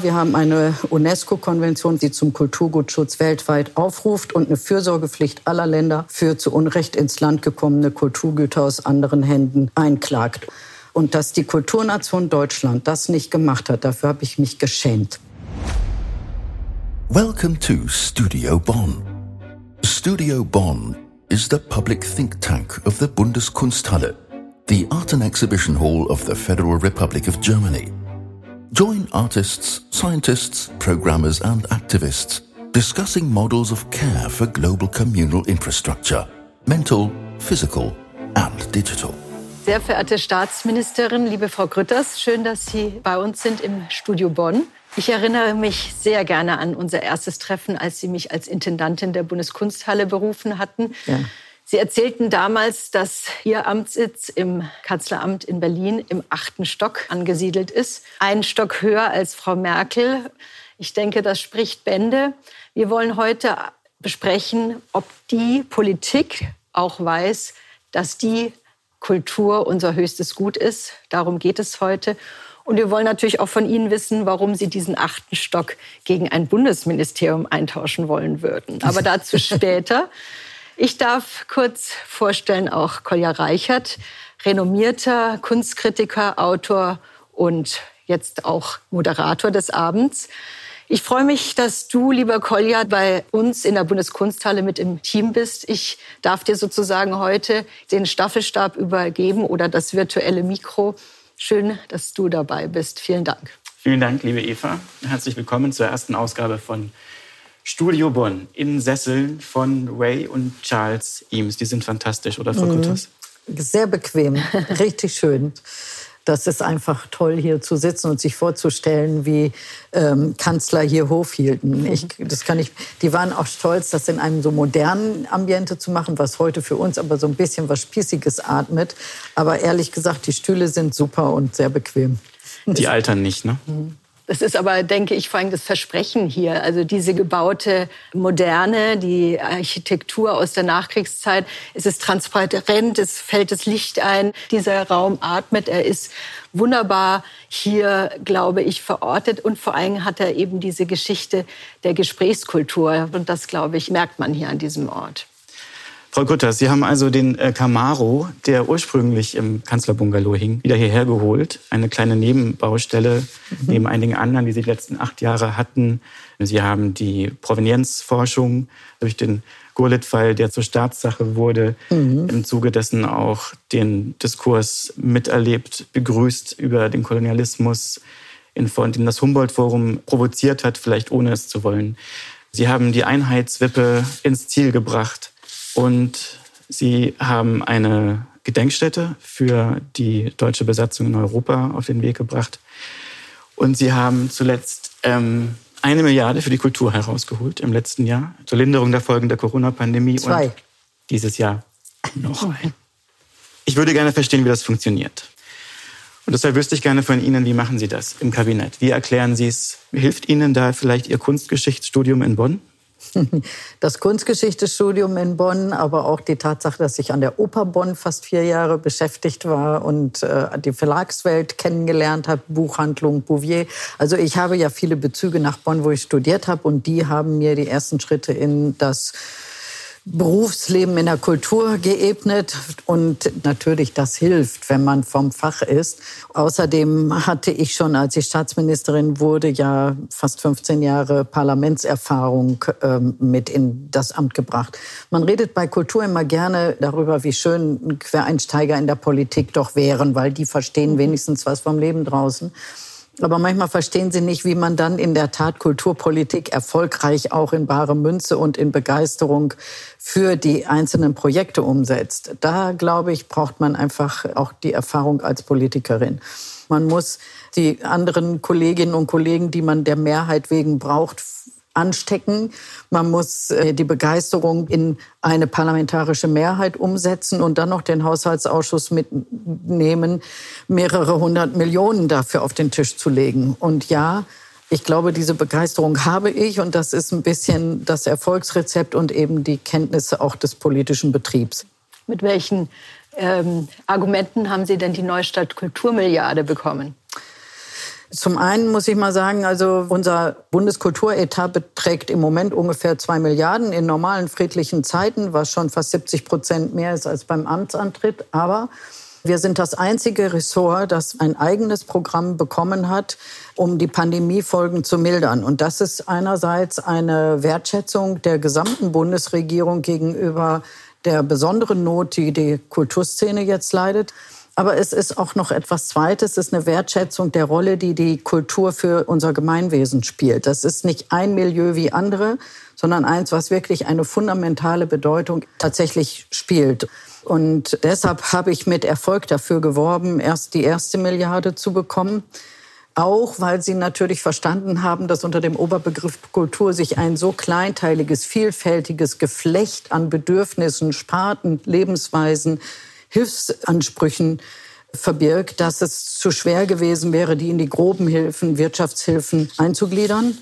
Wir haben eine UNESCO-Konvention, die zum Kulturgutschutz weltweit aufruft und eine Fürsorgepflicht aller Länder für zu Unrecht ins Land gekommene Kulturgüter aus anderen Händen einklagt. Und dass die Kulturnation Deutschland das nicht gemacht hat, dafür habe ich mich geschämt. Welcome to Studio Bonn. Studio Bonn is the public think tank of the Bundeskunsthalle, the art and exhibition hall of the Federal Republic of Germany. Join artists, scientists, programmers, and activists discussing models of care for global communal infrastructure, mental, physical, and digital. Sehr verehrte Staatsministerin, liebe Frau Grütters, schön, dass Sie bei uns sind im Studio Bonn. Ich erinnere mich sehr gerne an unser erstes Treffen, als Sie mich als Intendantin der Bundeskunsthalle berufen hatten. Ja. Sie erzählten damals, dass Ihr Amtssitz im Kanzleramt in Berlin im achten Stock angesiedelt ist. Einen Stock höher als Frau Merkel. Ich denke, das spricht Bände. Wir wollen heute besprechen, ob die Politik auch weiß, dass die Kultur unser höchstes Gut ist. Darum geht es heute. Und wir wollen natürlich auch von Ihnen wissen, warum Sie diesen achten Stock gegen ein Bundesministerium eintauschen wollen würden. Aber dazu später. Ich darf kurz vorstellen, auch Kolja Reichert, renommierter Kunstkritiker, Autor und jetzt auch Moderator des Abends. Ich freue mich, dass du, lieber Kolja, bei uns in der Bundeskunsthalle mit im Team bist. Ich darf dir sozusagen heute den Staffelstab übergeben oder das virtuelle Mikro. Schön, dass du dabei bist. Vielen Dank. Vielen Dank, liebe Eva. Herzlich willkommen zur ersten Ausgabe von Studio Bonn in Sesseln von Ray und Charles Eames. Die sind fantastisch, oder Frau mhm. Kutters? Sehr bequem, richtig schön. Das ist einfach toll, hier zu sitzen und sich vorzustellen, wie ähm, Kanzler hier Hof hielten. Ich, das kann ich, die waren auch stolz, das in einem so modernen Ambiente zu machen, was heute für uns aber so ein bisschen was Spießiges atmet. Aber ehrlich gesagt, die Stühle sind super und sehr bequem. Die altern nicht, ne? Mhm. Das ist aber, denke ich, vor allem das Versprechen hier. Also diese gebaute Moderne, die Architektur aus der Nachkriegszeit. Es ist transparent, es fällt das Licht ein. Dieser Raum atmet, er ist wunderbar hier, glaube ich, verortet. Und vor allem hat er eben diese Geschichte der Gesprächskultur. Und das, glaube ich, merkt man hier an diesem Ort. Frau Gutters, Sie haben also den äh, Camaro, der ursprünglich im Kanzlerbungalow hing, wieder hierher geholt. Eine kleine Nebenbaustelle mhm. neben einigen anderen, die Sie die letzten acht Jahre hatten. Sie haben die Provenienzforschung durch den Gurlitt-Fall, der zur Staatssache wurde, mhm. im Zuge dessen auch den Diskurs miterlebt, begrüßt über den Kolonialismus, in den das Humboldt-Forum provoziert hat, vielleicht ohne es zu wollen. Sie haben die Einheitswippe ins Ziel gebracht und sie haben eine Gedenkstätte für die deutsche Besatzung in Europa auf den Weg gebracht. Und sie haben zuletzt ähm, eine Milliarde für die Kultur herausgeholt im letzten Jahr zur Linderung der Folgen der Corona-Pandemie. Zwei. Und dieses Jahr noch ein. Ich würde gerne verstehen, wie das funktioniert. Und deshalb wüsste ich gerne von Ihnen, wie machen Sie das im Kabinett? Wie erklären Sie es? Hilft Ihnen da vielleicht Ihr Kunstgeschichtsstudium in Bonn? Das Kunstgeschichtestudium in Bonn, aber auch die Tatsache, dass ich an der Oper Bonn fast vier Jahre beschäftigt war und äh, die Verlagswelt kennengelernt habe, Buchhandlung, Bouvier. Also ich habe ja viele Bezüge nach Bonn, wo ich studiert habe und die haben mir die ersten Schritte in das Berufsleben in der Kultur geebnet und natürlich das hilft, wenn man vom Fach ist. Außerdem hatte ich schon, als ich Staatsministerin wurde, ja fast 15 Jahre Parlamentserfahrung ähm, mit in das Amt gebracht. Man redet bei Kultur immer gerne darüber, wie schön Quereinsteiger in der Politik doch wären, weil die verstehen wenigstens was vom Leben draußen. Aber manchmal verstehen sie nicht, wie man dann in der Tat Kulturpolitik erfolgreich auch in bare Münze und in Begeisterung für die einzelnen Projekte umsetzt. Da, glaube ich, braucht man einfach auch die Erfahrung als Politikerin. Man muss die anderen Kolleginnen und Kollegen, die man der Mehrheit wegen braucht, anstecken. Man muss äh, die Begeisterung in eine parlamentarische Mehrheit umsetzen und dann noch den Haushaltsausschuss mitnehmen, mehrere hundert Millionen dafür auf den Tisch zu legen. Und ja, ich glaube, diese Begeisterung habe ich und das ist ein bisschen das Erfolgsrezept und eben die Kenntnisse auch des politischen Betriebs. Mit welchen ähm, Argumenten haben Sie denn die Neustadt Kulturmilliarde bekommen? Zum einen muss ich mal sagen, also unser Bundeskulturetat beträgt im Moment ungefähr zwei Milliarden in normalen friedlichen Zeiten, was schon fast 70 Prozent mehr ist als beim Amtsantritt. Aber wir sind das einzige Ressort, das ein eigenes Programm bekommen hat, um die Pandemiefolgen zu mildern. Und das ist einerseits eine Wertschätzung der gesamten Bundesregierung gegenüber der besonderen Not, die die Kulturszene jetzt leidet. Aber es ist auch noch etwas Zweites, es ist eine Wertschätzung der Rolle, die die Kultur für unser Gemeinwesen spielt. Das ist nicht ein Milieu wie andere, sondern eins, was wirklich eine fundamentale Bedeutung tatsächlich spielt. Und deshalb habe ich mit Erfolg dafür geworben, erst die erste Milliarde zu bekommen. Auch weil sie natürlich verstanden haben, dass unter dem Oberbegriff Kultur sich ein so kleinteiliges, vielfältiges Geflecht an Bedürfnissen, Sparten, Lebensweisen, Hilfsansprüchen verbirgt, dass es zu schwer gewesen wäre, die in die groben Hilfen, Wirtschaftshilfen einzugliedern.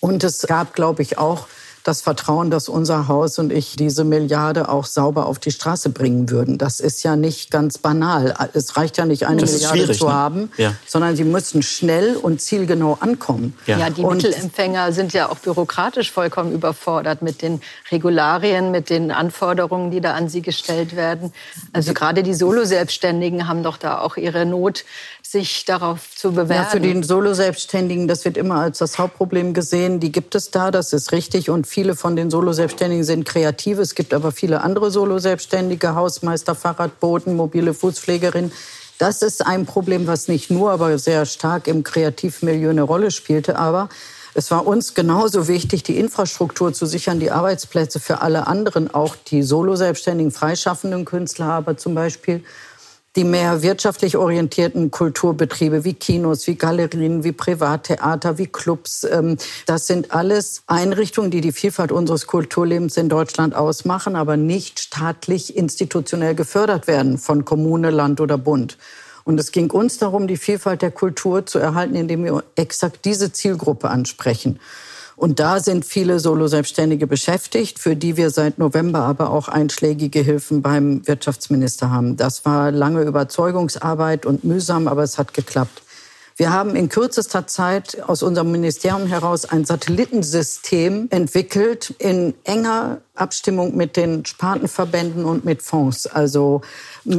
Und es gab, glaube ich, auch das Vertrauen, dass unser Haus und ich diese Milliarde auch sauber auf die Straße bringen würden. Das ist ja nicht ganz banal. Es reicht ja nicht, eine das Milliarde zu ne? haben, ja. sondern sie müssen schnell und zielgenau ankommen. Ja, ja die und Mittelempfänger sind ja auch bürokratisch vollkommen überfordert mit den Regularien, mit den Anforderungen, die da an sie gestellt werden. Also gerade die Solo-Selbstständigen haben doch da auch ihre Not sich darauf zu bewerben. Ja, für die Solo-Selbstständigen, das wird immer als das Hauptproblem gesehen. Die gibt es da, das ist richtig. Und viele von den Solo-Selbstständigen sind kreative. Es gibt aber viele andere Solo-Selbstständige, Hausmeister, Fahrradboten, mobile Fußpflegerin. Das ist ein Problem, was nicht nur, aber sehr stark im Kreativmilieu eine Rolle spielte. Aber es war uns genauso wichtig, die Infrastruktur zu sichern, die Arbeitsplätze für alle anderen, auch die Solo-Selbstständigen, freischaffenden Künstler, aber zum Beispiel die mehr wirtschaftlich orientierten Kulturbetriebe wie Kinos, wie Galerien, wie Privattheater, wie Clubs. Ähm, das sind alles Einrichtungen, die die Vielfalt unseres Kulturlebens in Deutschland ausmachen, aber nicht staatlich institutionell gefördert werden von Kommune, Land oder Bund. Und es ging uns darum, die Vielfalt der Kultur zu erhalten, indem wir exakt diese Zielgruppe ansprechen. Und da sind viele Solo-Selbstständige beschäftigt, für die wir seit November aber auch einschlägige Hilfen beim Wirtschaftsminister haben. Das war lange Überzeugungsarbeit und mühsam, aber es hat geklappt. Wir haben in kürzester Zeit aus unserem Ministerium heraus ein Satellitensystem entwickelt in enger Abstimmung mit den Spartenverbänden und mit Fonds. Also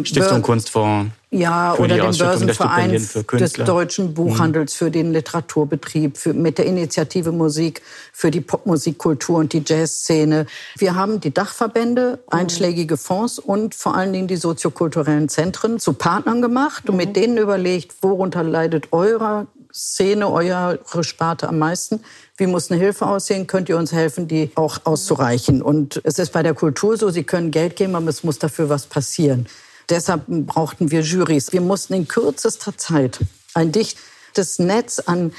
Stiftung Kunstfonds. Ja, oder dem Börsenverein des deutschen mhm. Buchhandels für den Literaturbetrieb, für, mit der Initiative Musik für die Popmusikkultur und die Jazzszene. Wir haben die Dachverbände, mhm. einschlägige Fonds und vor allen Dingen die soziokulturellen Zentren zu Partnern gemacht und mit mhm. denen überlegt, worunter leidet eure Szene, eure Sparte am meisten? Wie muss eine Hilfe aussehen? Könnt ihr uns helfen, die auch auszureichen? Und es ist bei der Kultur so, Sie können Geld geben, aber es muss dafür was passieren. Deshalb brauchten wir Jurys. Wir mussten in kürzester Zeit ein dichtes Netz an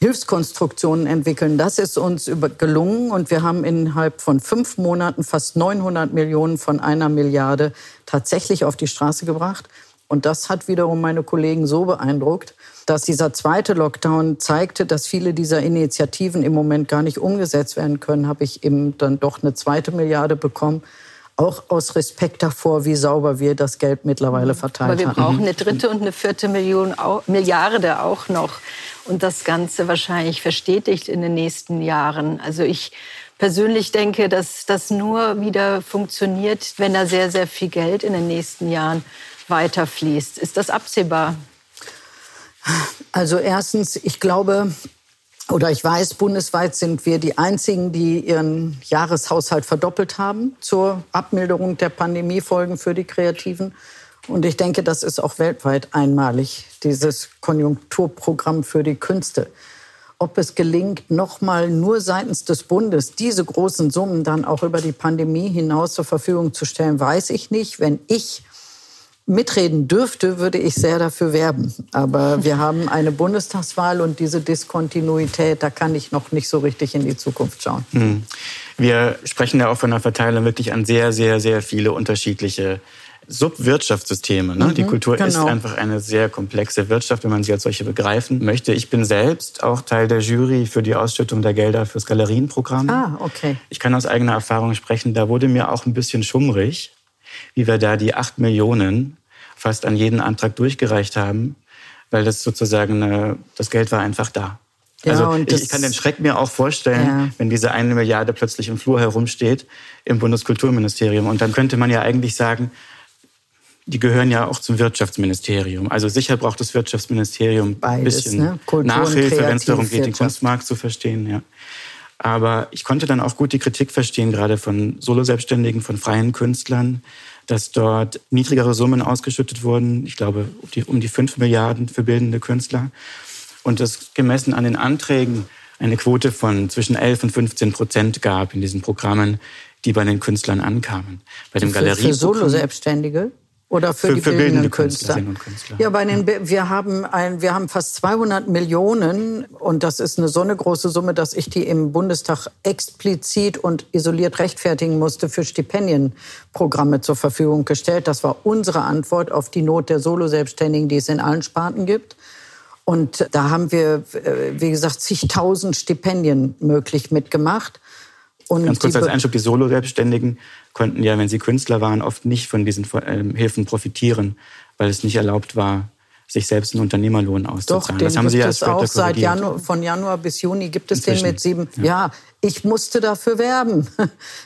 Hilfskonstruktionen entwickeln. Das ist uns gelungen und wir haben innerhalb von fünf Monaten fast 900 Millionen von einer Milliarde tatsächlich auf die Straße gebracht. Und das hat wiederum meine Kollegen so beeindruckt, dass dieser zweite Lockdown zeigte, dass viele dieser Initiativen im Moment gar nicht umgesetzt werden können, habe ich eben dann doch eine zweite Milliarde bekommen auch aus Respekt davor, wie sauber wir das Geld mittlerweile mhm. verteilt haben. Aber wir brauchen eine dritte und eine vierte Million, Milliarde auch noch. Und das Ganze wahrscheinlich verstetigt in den nächsten Jahren. Also ich persönlich denke, dass das nur wieder funktioniert, wenn da sehr, sehr viel Geld in den nächsten Jahren weiterfließt. Ist das absehbar? Also erstens, ich glaube, oder ich weiß, bundesweit sind wir die Einzigen, die ihren Jahreshaushalt verdoppelt haben zur Abmilderung der Pandemiefolgen für die Kreativen. Und ich denke, das ist auch weltweit einmalig, dieses Konjunkturprogramm für die Künste. Ob es gelingt, nochmal nur seitens des Bundes diese großen Summen dann auch über die Pandemie hinaus zur Verfügung zu stellen, weiß ich nicht. Wenn ich mitreden dürfte, würde ich sehr dafür werben. Aber wir haben eine Bundestagswahl und diese Diskontinuität, da kann ich noch nicht so richtig in die Zukunft schauen. Hm. Wir sprechen ja auch von der Verteilung wirklich an sehr, sehr, sehr viele unterschiedliche Subwirtschaftssysteme. Ne? Mhm, die Kultur genau. ist einfach eine sehr komplexe Wirtschaft, wenn man sie als solche begreifen möchte. Ich bin selbst auch Teil der Jury für die Ausschüttung der Gelder fürs Galerienprogramm. Ah, okay. Ich kann aus eigener Erfahrung sprechen, da wurde mir auch ein bisschen schummrig, wie wir da die acht Millionen fast an jeden Antrag durchgereicht haben. weil das sozusagen, eine, das Geld war einfach da. Ja, also ich, ich, kann den Schreck mir auch vorstellen, ja. wenn diese eine Milliarde plötzlich im Flur herumsteht im Bundeskulturministerium. Und dann könnte man ja eigentlich sagen, die gehören ja auch zum Wirtschaftsministerium. Also sicher braucht das Wirtschaftsministerium ein bisschen ne? Nachhilfe, wenn es darum geht, den Kunstmarkt zu verstehen. Ja. Aber ich konnte dann auch gut die Kritik verstehen, gerade von Soloselbstständigen, von freien Künstlern, dass dort niedrigere Summen ausgeschüttet wurden. Ich glaube, um die, um die 5 Milliarden für bildende Künstler. Und es gemessen an den Anträgen eine Quote von zwischen 11 und 15 Prozent gab in diesen Programmen, die bei den Künstlern ankamen. Bei dem Galerie für Solo-Selbstständige? Oder für, für die für bildenden, bildende Künstler. Künstler. Ja, bei den, wir haben ein, wir haben fast 200 Millionen und das ist eine so eine große Summe, dass ich die im Bundestag explizit und isoliert rechtfertigen musste für Stipendienprogramme zur Verfügung gestellt. Das war unsere Antwort auf die Not der Solo-Selbstständigen, die es in allen Sparten gibt. Und da haben wir, äh, wie gesagt, zigtausend Stipendien möglich mitgemacht. Und Ganz kurz als Einschub, die Solo-Selbstständigen konnten ja, wenn sie Künstler waren, oft nicht von diesen ähm, Hilfen profitieren, weil es nicht erlaubt war, sich selbst einen Unternehmerlohn auszuzahlen. Doch, das haben Sie ja auch seit Januar, von Januar bis Juni gibt es Inzwischen. den mit sieben. Ja. ja. Ich musste dafür werben.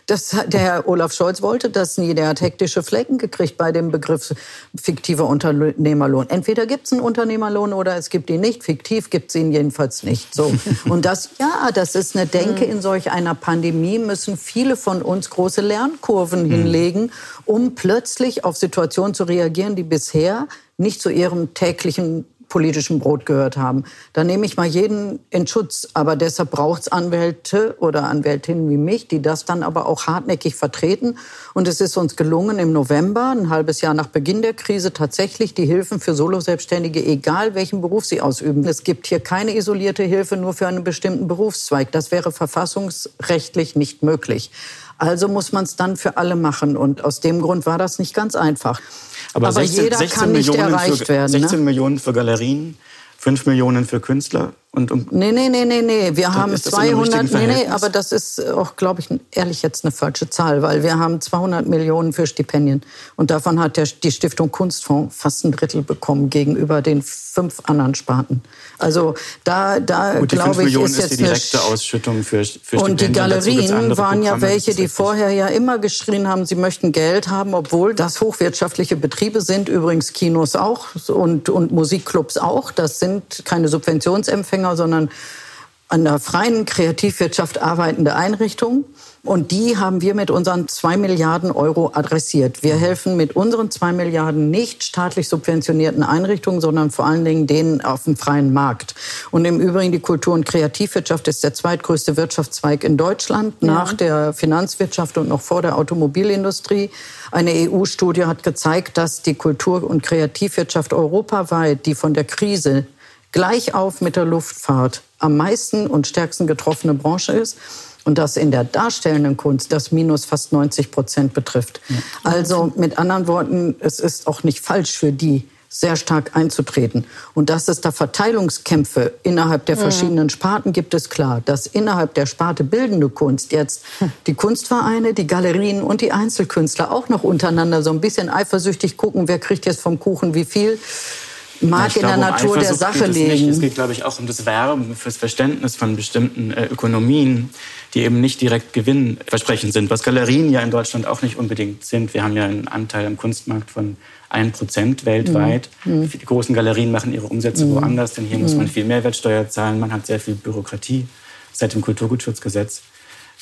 Das, der Herr Olaf Scholz wollte das nie. Der hat hektische Flecken gekriegt bei dem Begriff fiktiver Unternehmerlohn. Entweder gibt es einen Unternehmerlohn oder es gibt ihn nicht. Fiktiv gibt es ihn jedenfalls nicht. So. Und das, ja, das ist eine Denke. In solch einer Pandemie müssen viele von uns große Lernkurven mhm. hinlegen, um plötzlich auf Situationen zu reagieren, die bisher nicht zu ihrem täglichen politischen Brot gehört haben. Da nehme ich mal jeden in Schutz. Aber deshalb braucht es Anwälte oder Anwältinnen wie mich, die das dann aber auch hartnäckig vertreten. Und es ist uns gelungen, im November, ein halbes Jahr nach Beginn der Krise, tatsächlich die Hilfen für Soloselbstständige, egal welchen Beruf sie ausüben. Es gibt hier keine isolierte Hilfe nur für einen bestimmten Berufszweig. Das wäre verfassungsrechtlich nicht möglich. Also muss man es dann für alle machen. Und aus dem Grund war das nicht ganz einfach. Aber, Aber 16, jeder 16 kann nicht Millionen erreicht für, werden. 16 ne? Millionen für Galerien, 5 Millionen für Künstler. Und um nee, nee, nee, nee, nee. Wir haben 200, nee, nee, aber das ist auch, glaube ich, ehrlich jetzt eine falsche Zahl, weil wir haben 200 Millionen für Stipendien. Und davon hat der, die Stiftung Kunstfonds fast ein Drittel bekommen gegenüber den fünf anderen Sparten. Also da, da glaube ich, ist jetzt ist die direkte eine Ausschüttung für, für Und die Galerien waren ja welche, die vorher ja immer geschrien haben, sie möchten Geld haben, obwohl das hochwirtschaftliche Betriebe sind. Übrigens Kinos auch und, und Musikclubs auch. Das sind keine Subventionsempfänger sondern an der freien Kreativwirtschaft arbeitende Einrichtungen. Und die haben wir mit unseren zwei Milliarden Euro adressiert. Wir helfen mit unseren zwei Milliarden nicht staatlich subventionierten Einrichtungen, sondern vor allen Dingen denen auf dem freien Markt. Und im Übrigen, die Kultur- und Kreativwirtschaft ist der zweitgrößte Wirtschaftszweig in Deutschland, ja. nach der Finanzwirtschaft und noch vor der Automobilindustrie. Eine EU-Studie hat gezeigt, dass die Kultur- und Kreativwirtschaft europaweit, die von der Krise gleich auf mit der Luftfahrt am meisten und stärksten getroffene Branche ist und das in der darstellenden Kunst das Minus fast 90 Prozent betrifft. Ja. Also mit anderen Worten, es ist auch nicht falsch für die, sehr stark einzutreten. Und dass es da Verteilungskämpfe innerhalb der verschiedenen Sparten gibt, ist klar. Dass innerhalb der Sparte bildende Kunst jetzt die Kunstvereine, die Galerien und die Einzelkünstler auch noch untereinander so ein bisschen eifersüchtig gucken, wer kriegt jetzt vom Kuchen wie viel mag in der um Natur der Sache liegen. Es geht, glaube ich, auch um das Werben fürs Verständnis von bestimmten äh, Ökonomien, die eben nicht direkt gewinnversprechend sind, was Galerien ja in Deutschland auch nicht unbedingt sind. Wir haben ja einen Anteil am Kunstmarkt von 1% weltweit. Mhm. Die großen Galerien machen ihre Umsätze mhm. woanders, denn hier mhm. muss man viel Mehrwertsteuer zahlen, man hat sehr viel Bürokratie seit dem Kulturgutschutzgesetz.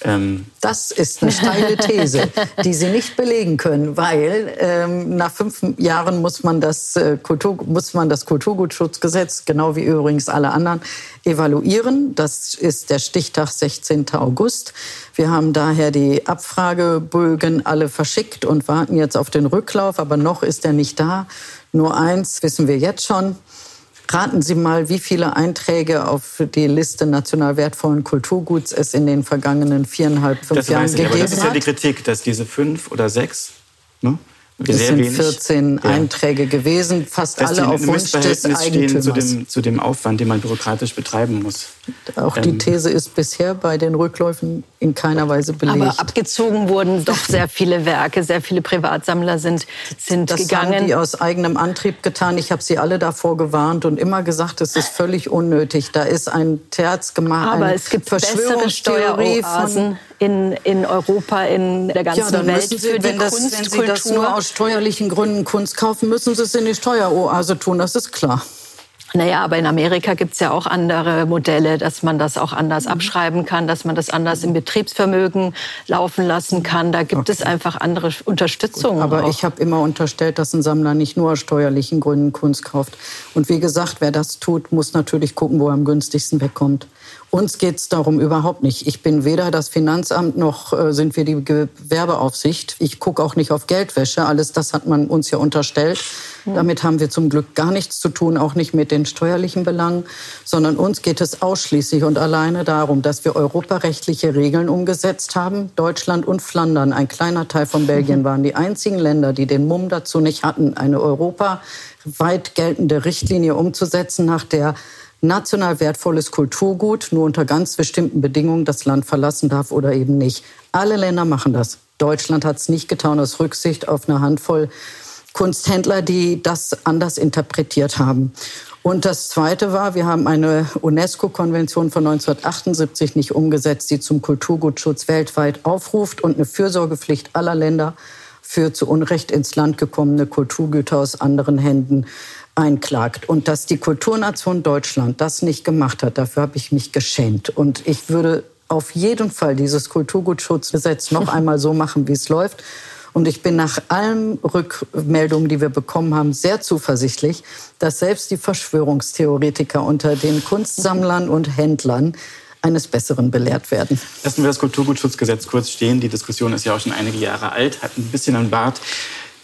Ähm das ist eine steile These, die Sie nicht belegen können, weil ähm, nach fünf Jahren muss man, das, äh, Kultur, muss man das Kulturgutschutzgesetz, genau wie übrigens alle anderen, evaluieren. Das ist der Stichtag 16. August. Wir haben daher die Abfragebögen alle verschickt und warten jetzt auf den Rücklauf, aber noch ist er nicht da. Nur eins wissen wir jetzt schon. Raten Sie mal, wie viele Einträge auf die Liste national wertvollen Kulturguts es in den vergangenen viereinhalb, fünf das Jahren gegeben hat? Das ist ja die Kritik, dass diese fünf oder sechs, ne, Es sind 14 ja. Einträge gewesen, fast das alle auf Wunsch des Eigentümers. Zu dem, zu dem Aufwand, den man bürokratisch betreiben muss. Auch die ähm. These ist bisher bei den Rückläufen in keiner Weise belegt. Aber abgezogen wurden doch sehr viele Werke, sehr viele Privatsammler sind, sind das gegangen. Das haben die aus eigenem Antrieb getan. Ich habe sie alle davor gewarnt und immer gesagt, es ist völlig unnötig. Da ist ein Terz gemacht. Aber es gibt bessere Steueroasen in, in Europa, in der ganzen ja, dann Welt Sie, für die das, Kunst, Kultur. Aus steuerlichen Gründen Kunst kaufen, müssen Sie es in die Steueroase tun. Das ist klar. Naja, aber in Amerika gibt es ja auch andere Modelle, dass man das auch anders mhm. abschreiben kann, dass man das anders im Betriebsvermögen laufen lassen kann. Da gibt okay. es einfach andere Unterstützung. aber auch. ich habe immer unterstellt, dass ein Sammler nicht nur aus steuerlichen Gründen Kunst kauft. Und wie gesagt, wer das tut, muss natürlich gucken, wo er am günstigsten wegkommt. Uns geht es darum überhaupt nicht. Ich bin weder das Finanzamt noch äh, sind wir die Gewerbeaufsicht. Ich gucke auch nicht auf Geldwäsche. Alles das hat man uns ja unterstellt. Mhm. Damit haben wir zum Glück gar nichts zu tun, auch nicht mit den steuerlichen Belangen, sondern uns geht es ausschließlich und alleine darum, dass wir europarechtliche Regeln umgesetzt haben. Deutschland und Flandern, ein kleiner Teil von Belgien, waren die einzigen Länder, die den Mumm dazu nicht hatten, eine europaweit geltende Richtlinie umzusetzen, nach der national wertvolles Kulturgut nur unter ganz bestimmten Bedingungen das Land verlassen darf oder eben nicht. Alle Länder machen das. Deutschland hat es nicht getan aus Rücksicht auf eine Handvoll Kunsthändler, die das anders interpretiert haben. Und das Zweite war, wir haben eine UNESCO-Konvention von 1978 nicht umgesetzt, die zum Kulturgutschutz weltweit aufruft und eine Fürsorgepflicht aller Länder für zu Unrecht ins Land gekommene Kulturgüter aus anderen Händen einklagt. Und dass die Kulturnation Deutschland das nicht gemacht hat, dafür habe ich mich geschämt. Und ich würde auf jeden Fall dieses Kulturgutschutzgesetz noch einmal so machen, wie es läuft. Und ich bin nach allen Rückmeldungen, die wir bekommen haben, sehr zuversichtlich, dass selbst die Verschwörungstheoretiker unter den Kunstsammlern und Händlern eines Besseren belehrt werden. Lassen wir das Kulturgutschutzgesetz kurz stehen. Die Diskussion ist ja auch schon einige Jahre alt, hat ein bisschen an Bart.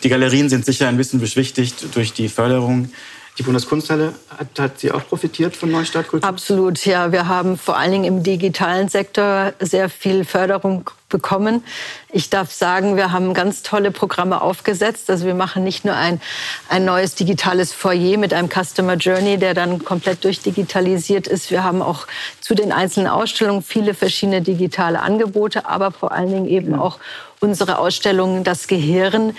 Die Galerien sind sicher ein bisschen beschwichtigt durch die Förderung. Die Bundeskunsthalle hat, hat sie auch profitiert von Neustart Kultur? Absolut, ja. Wir haben vor allen Dingen im digitalen Sektor sehr viel Förderung bekommen. Ich darf sagen, wir haben ganz tolle Programme aufgesetzt. Also wir machen nicht nur ein, ein neues digitales Foyer mit einem Customer Journey, der dann komplett durchdigitalisiert ist. Wir haben auch zu den einzelnen Ausstellungen viele verschiedene digitale Angebote, aber vor allen Dingen eben auch unsere Ausstellung Das Gehirn,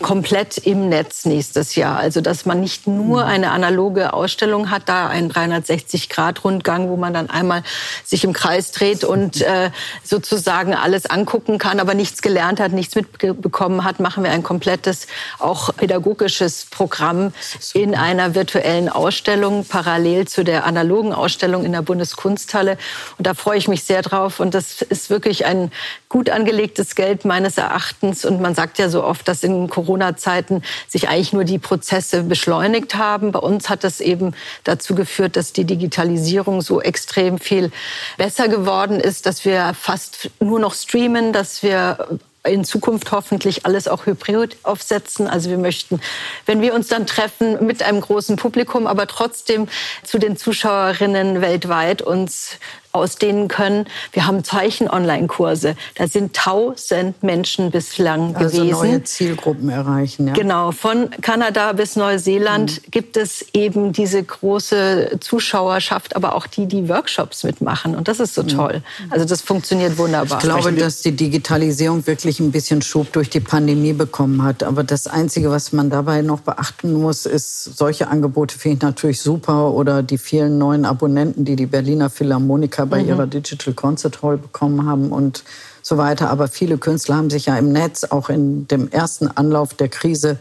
komplett im Netz nächstes Jahr. Also dass man nicht nur mhm. eine analoge Ausstellung hat, da einen 360-Grad-Rundgang, wo man dann einmal sich im Kreis dreht und äh, sozusagen alles angucken kann, aber nichts gelernt hat, nichts mitbekommen hat, machen wir ein komplettes, auch pädagogisches Programm in einer virtuellen Ausstellung, parallel zu der analogen Ausstellung in der Bundeskunsthalle. Und da freue ich mich sehr drauf. Und das ist wirklich ein gut angelegtes Geld meines Erachtens. Und man sagt ja so oft, dass in Corona-Zeiten sich eigentlich nur die Prozesse beschleunigt haben. Bei uns hat das eben dazu geführt, dass die Digitalisierung so extrem viel besser geworden ist, dass wir fast nur noch streamen, dass wir in Zukunft hoffentlich alles auch hybrid aufsetzen. Also wir möchten, wenn wir uns dann treffen mit einem großen Publikum, aber trotzdem zu den Zuschauerinnen weltweit uns ausdehnen können. Wir haben Zeichen-Online-Kurse. Da sind tausend Menschen bislang also gewesen. Also neue Zielgruppen erreichen. Ja. Genau. Von Kanada bis Neuseeland mhm. gibt es eben diese große Zuschauerschaft, aber auch die, die Workshops mitmachen. Und das ist so mhm. toll. Also das funktioniert wunderbar. Ich glaube, dass die Digitalisierung wirklich ein bisschen Schub durch die Pandemie bekommen hat. Aber das Einzige, was man dabei noch beachten muss, ist, solche Angebote finde ich natürlich super oder die vielen neuen Abonnenten, die die Berliner Philharmoniker Amerika bei mhm. ihrer Digital Concert Hall bekommen haben und so weiter. Aber viele Künstler haben sich ja im Netz auch in dem ersten Anlauf der Krise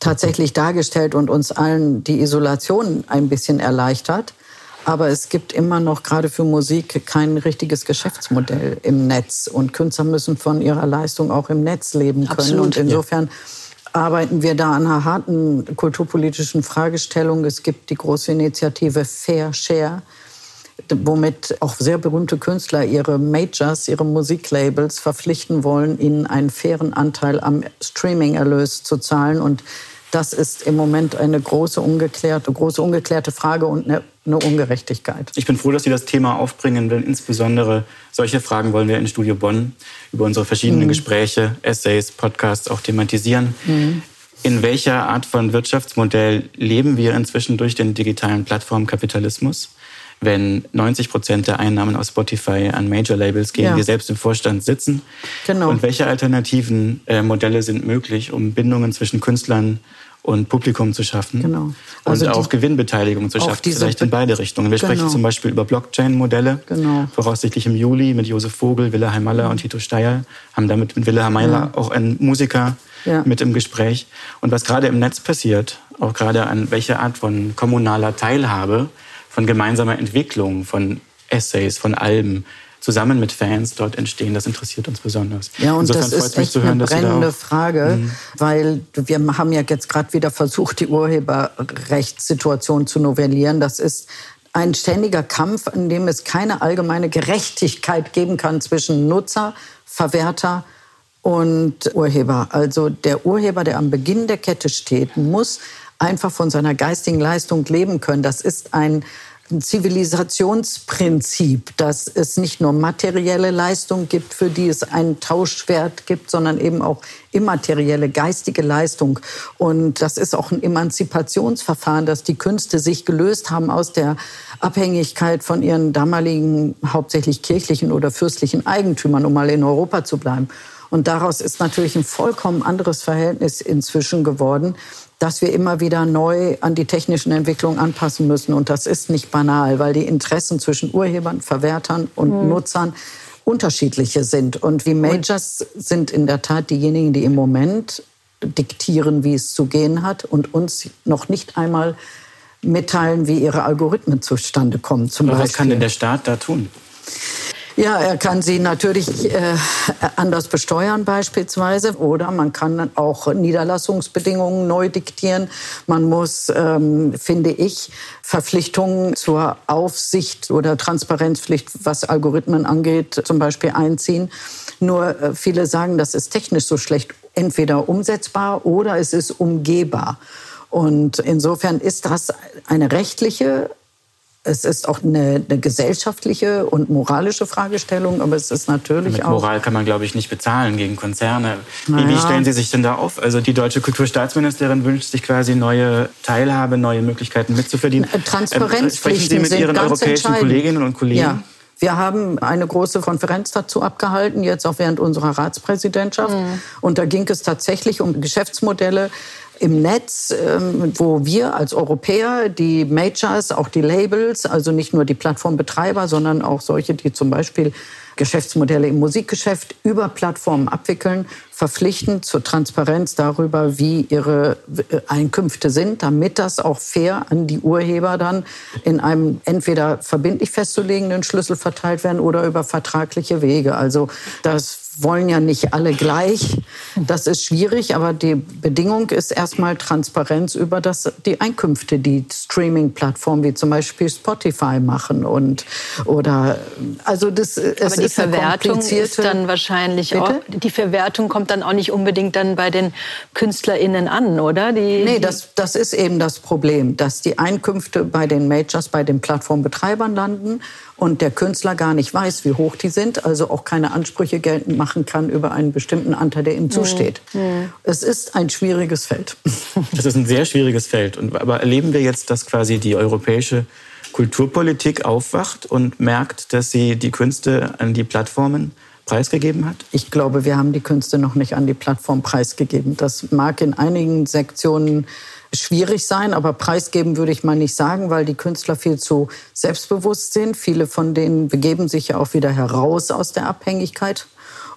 tatsächlich dargestellt und uns allen die Isolation ein bisschen erleichtert. Aber es gibt immer noch gerade für Musik kein richtiges Geschäftsmodell im Netz. Und Künstler müssen von ihrer Leistung auch im Netz leben können. Absolut, und insofern ja. arbeiten wir da an einer harten kulturpolitischen Fragestellung. Es gibt die große Initiative Fair Share womit auch sehr berühmte Künstler ihre Majors, ihre Musiklabels verpflichten wollen, ihnen einen fairen Anteil am Streaming-Erlös zu zahlen. Und das ist im Moment eine große ungeklärte, große ungeklärte Frage und eine, eine, Ungerechtigkeit. Ich bin froh, dass Sie das Thema aufbringen, denn insbesondere solche Fragen wollen wir in Studio Bonn über unsere verschiedenen mhm. Gespräche, Essays, Podcasts auch thematisieren. Mhm. in welcher Art von Wirtschaftsmodell leben wir inzwischen durch den digitalen Plattformkapitalismus? Wenn 90 Prozent der Einnahmen aus Spotify an Major-Labels gehen, ja. die selbst im Vorstand sitzen. Genau. Und welche alternativen äh, Modelle sind möglich, um Bindungen zwischen Künstlern und Publikum zu schaffen genau. also und auch Gewinnbeteiligung zu schaffen, vielleicht in beide Richtungen. Wir genau. sprechen zum Beispiel über Blockchain-Modelle, genau. voraussichtlich im Juli mit Josef Vogel, Wilhelm Maller und Tito Steyer, haben damit mit Wilhelm Maller ja. auch einen Musiker ja. mit im Gespräch. Und was gerade im Netz passiert, auch gerade an welche Art von kommunaler Teilhabe, von gemeinsamer Entwicklung, von Essays, von Alben, zusammen mit Fans dort entstehen. Das interessiert uns besonders. Ja, und Insofern das ist echt hören, eine brennende Frage, mhm. weil wir haben ja jetzt gerade wieder versucht, die Urheberrechtssituation zu novellieren. Das ist ein ständiger Kampf, in dem es keine allgemeine Gerechtigkeit geben kann zwischen Nutzer, Verwerter und Urheber. Also der Urheber, der am Beginn der Kette steht, muss einfach von seiner geistigen Leistung leben können. Das ist ein Zivilisationsprinzip, dass es nicht nur materielle Leistung gibt, für die es einen Tauschwert gibt, sondern eben auch immaterielle, geistige Leistung. Und das ist auch ein Emanzipationsverfahren, dass die Künste sich gelöst haben aus der Abhängigkeit von ihren damaligen hauptsächlich kirchlichen oder fürstlichen Eigentümern, um mal in Europa zu bleiben. Und daraus ist natürlich ein vollkommen anderes Verhältnis inzwischen geworden dass wir immer wieder neu an die technischen Entwicklungen anpassen müssen. Und das ist nicht banal, weil die Interessen zwischen Urhebern, Verwertern und mhm. Nutzern unterschiedliche sind. Und die Majors sind in der Tat diejenigen, die im Moment diktieren, wie es zu gehen hat und uns noch nicht einmal mitteilen, wie ihre Algorithmen zustande kommen. Zum Aber Beispiel. was kann denn der Staat da tun? Ja, er kann sie natürlich äh, anders besteuern beispielsweise oder man kann auch Niederlassungsbedingungen neu diktieren. Man muss, ähm, finde ich, Verpflichtungen zur Aufsicht oder Transparenzpflicht, was Algorithmen angeht, zum Beispiel einziehen. Nur äh, viele sagen, das ist technisch so schlecht entweder umsetzbar oder es ist umgehbar. Und insofern ist das eine rechtliche es ist auch eine, eine, gesellschaftliche und moralische Fragestellung, aber es ist natürlich Mit auch. Moral kann man, glaube ich, nicht bezahlen gegen Konzerne. Naja. Wie, stellen Sie sich denn da auf? Also die deutsche Kulturstaatsministerin wünscht sich quasi neue Teilhabe, neue Möglichkeiten mitzuverdienen. Transparenzpflichten ähm, Sprechen Sie mit Ihren europäischen Kolleginnen und Kollegen? Ja. Wir haben eine große Konferenz dazu abgehalten, jetzt auch während unserer Ratspräsidentschaft. Mhm. Und da ging es tatsächlich um Geschäftsmodelle, im Netz, ähm, wo wir als Europäer die Majors, auch die Labels, also nicht nur die Plattformbetreiber, sondern auch solche, die zum Beispiel Geschäftsmodelle im Musikgeschäft über Plattformen abwickeln, verpflichten zur Transparenz darüber, wie ihre äh, Einkünfte sind, damit das auch fair an die Urheber dann in einem entweder verbindlich festzulegenden Schlüssel verteilt werden oder über vertragliche Wege. Also das wollen ja nicht alle gleich. Das ist schwierig, aber die Bedingung ist erstmal Transparenz über das, die Einkünfte, die Streaming-Plattformen wie zum Beispiel Spotify machen und oder also das. Aber die Verwertung ist dann wahrscheinlich Bitte? auch die Verwertung kommt dann auch nicht unbedingt dann bei den KünstlerInnen an, oder? Die, nee, das, das ist eben das Problem, dass die Einkünfte bei den Majors, bei den Plattformbetreibern landen und der Künstler gar nicht weiß, wie hoch die sind, also auch keine Ansprüche geltend machen kann über einen bestimmten Anteil, der ihm zusteht. Mhm. Es ist ein schwieriges Feld. Das ist ein sehr schwieriges Feld. Und, aber erleben wir jetzt, dass quasi die europäische Kulturpolitik aufwacht und merkt, dass sie die Künste an die Plattformen preisgegeben hat? Ich glaube, wir haben die Künste noch nicht an die Plattform preisgegeben. Das mag in einigen Sektionen schwierig sein, aber preisgeben würde ich mal nicht sagen, weil die Künstler viel zu selbstbewusst sind. Viele von denen begeben sich ja auch wieder heraus aus der Abhängigkeit.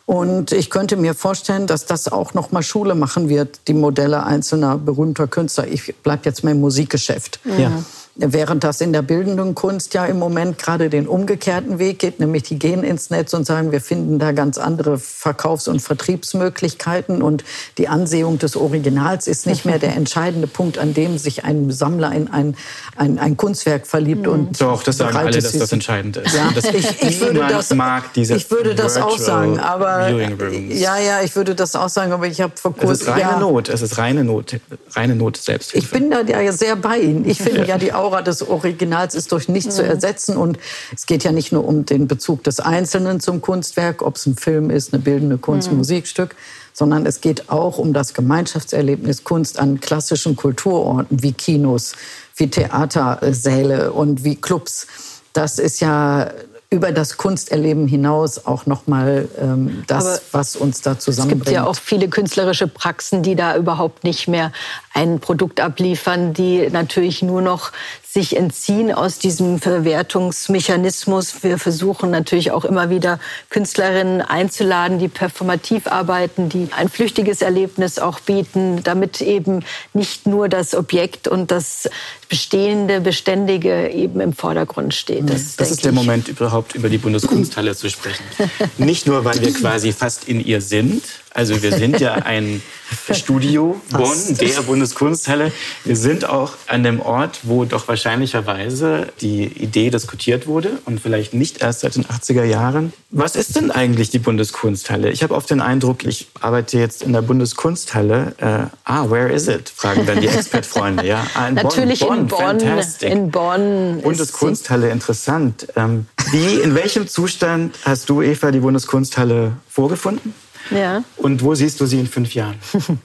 Und ich könnte mir vorstellen, dass das auch noch mal Schule machen wird, die Modelle einzelner berühmter Künstler. Ich bleibe jetzt mal im Musikgeschäft. Ja. Während das in der bildenden Kunst ja im Moment gerade den umgekehrten Weg geht, nämlich die gehen ins Netz und sagen, wir finden da ganz andere Verkaufs- und Vertriebsmöglichkeiten und die Ansehung des Originals ist nicht mehr der entscheidende Punkt, an dem sich ein Sammler in ein, ein, ein Kunstwerk verliebt. Mhm. Und Doch, das sagen alle, dass das entscheidend ist. Ja, ich, ich, würde das, mag diese ich würde das auch sagen, aber ja, ja, ich würde das auch sagen, aber ich habe vor kurzem... Es ist reine ja, Not, es ist reine Not, reine Not selbst. Ich bin da ja sehr bei Ihnen. Ich finde ja die Augen Aura des Originals ist durch nichts mhm. zu ersetzen. Und es geht ja nicht nur um den Bezug des Einzelnen zum Kunstwerk, ob es ein Film ist, eine bildende Kunst, mhm. Musikstück, sondern es geht auch um das Gemeinschaftserlebnis Kunst an klassischen Kulturorten wie Kinos, wie Theatersäle und wie Clubs. Das ist ja über das Kunsterleben hinaus auch nochmal ähm, das, Aber was uns da zusammenbringt. Es gibt ja auch viele künstlerische Praxen, die da überhaupt nicht mehr ein Produkt abliefern, die natürlich nur noch sich entziehen aus diesem Verwertungsmechanismus. Wir versuchen natürlich auch immer wieder Künstlerinnen einzuladen, die performativ arbeiten, die ein flüchtiges Erlebnis auch bieten, damit eben nicht nur das Objekt und das bestehende, beständige eben im Vordergrund steht. Das, das ist der. Moment überhaupt über die Bundeskunsthalle zu sprechen. Nicht nur, weil wir quasi fast in ihr sind, also wir sind ja ein Studio Bonn, der Bundeskunsthalle. Wir sind auch an dem Ort, wo doch wahrscheinlicherweise die Idee diskutiert wurde und vielleicht nicht erst seit den 80er Jahren. Was ist denn eigentlich die Bundeskunsthalle? Ich habe oft den Eindruck, ich arbeite jetzt in der Bundeskunsthalle. Äh, ah, where is it? Fragen dann die Expertfreunde. Ja, ah, in Natürlich Bonn, in Bonn. Fantastic. In Bonn. Bundeskunsthalle, interessant. Ähm, wie, in welchem Zustand hast du, Eva, die Bundeskunsthalle vorgefunden? Ja. Und wo siehst du sie in fünf Jahren?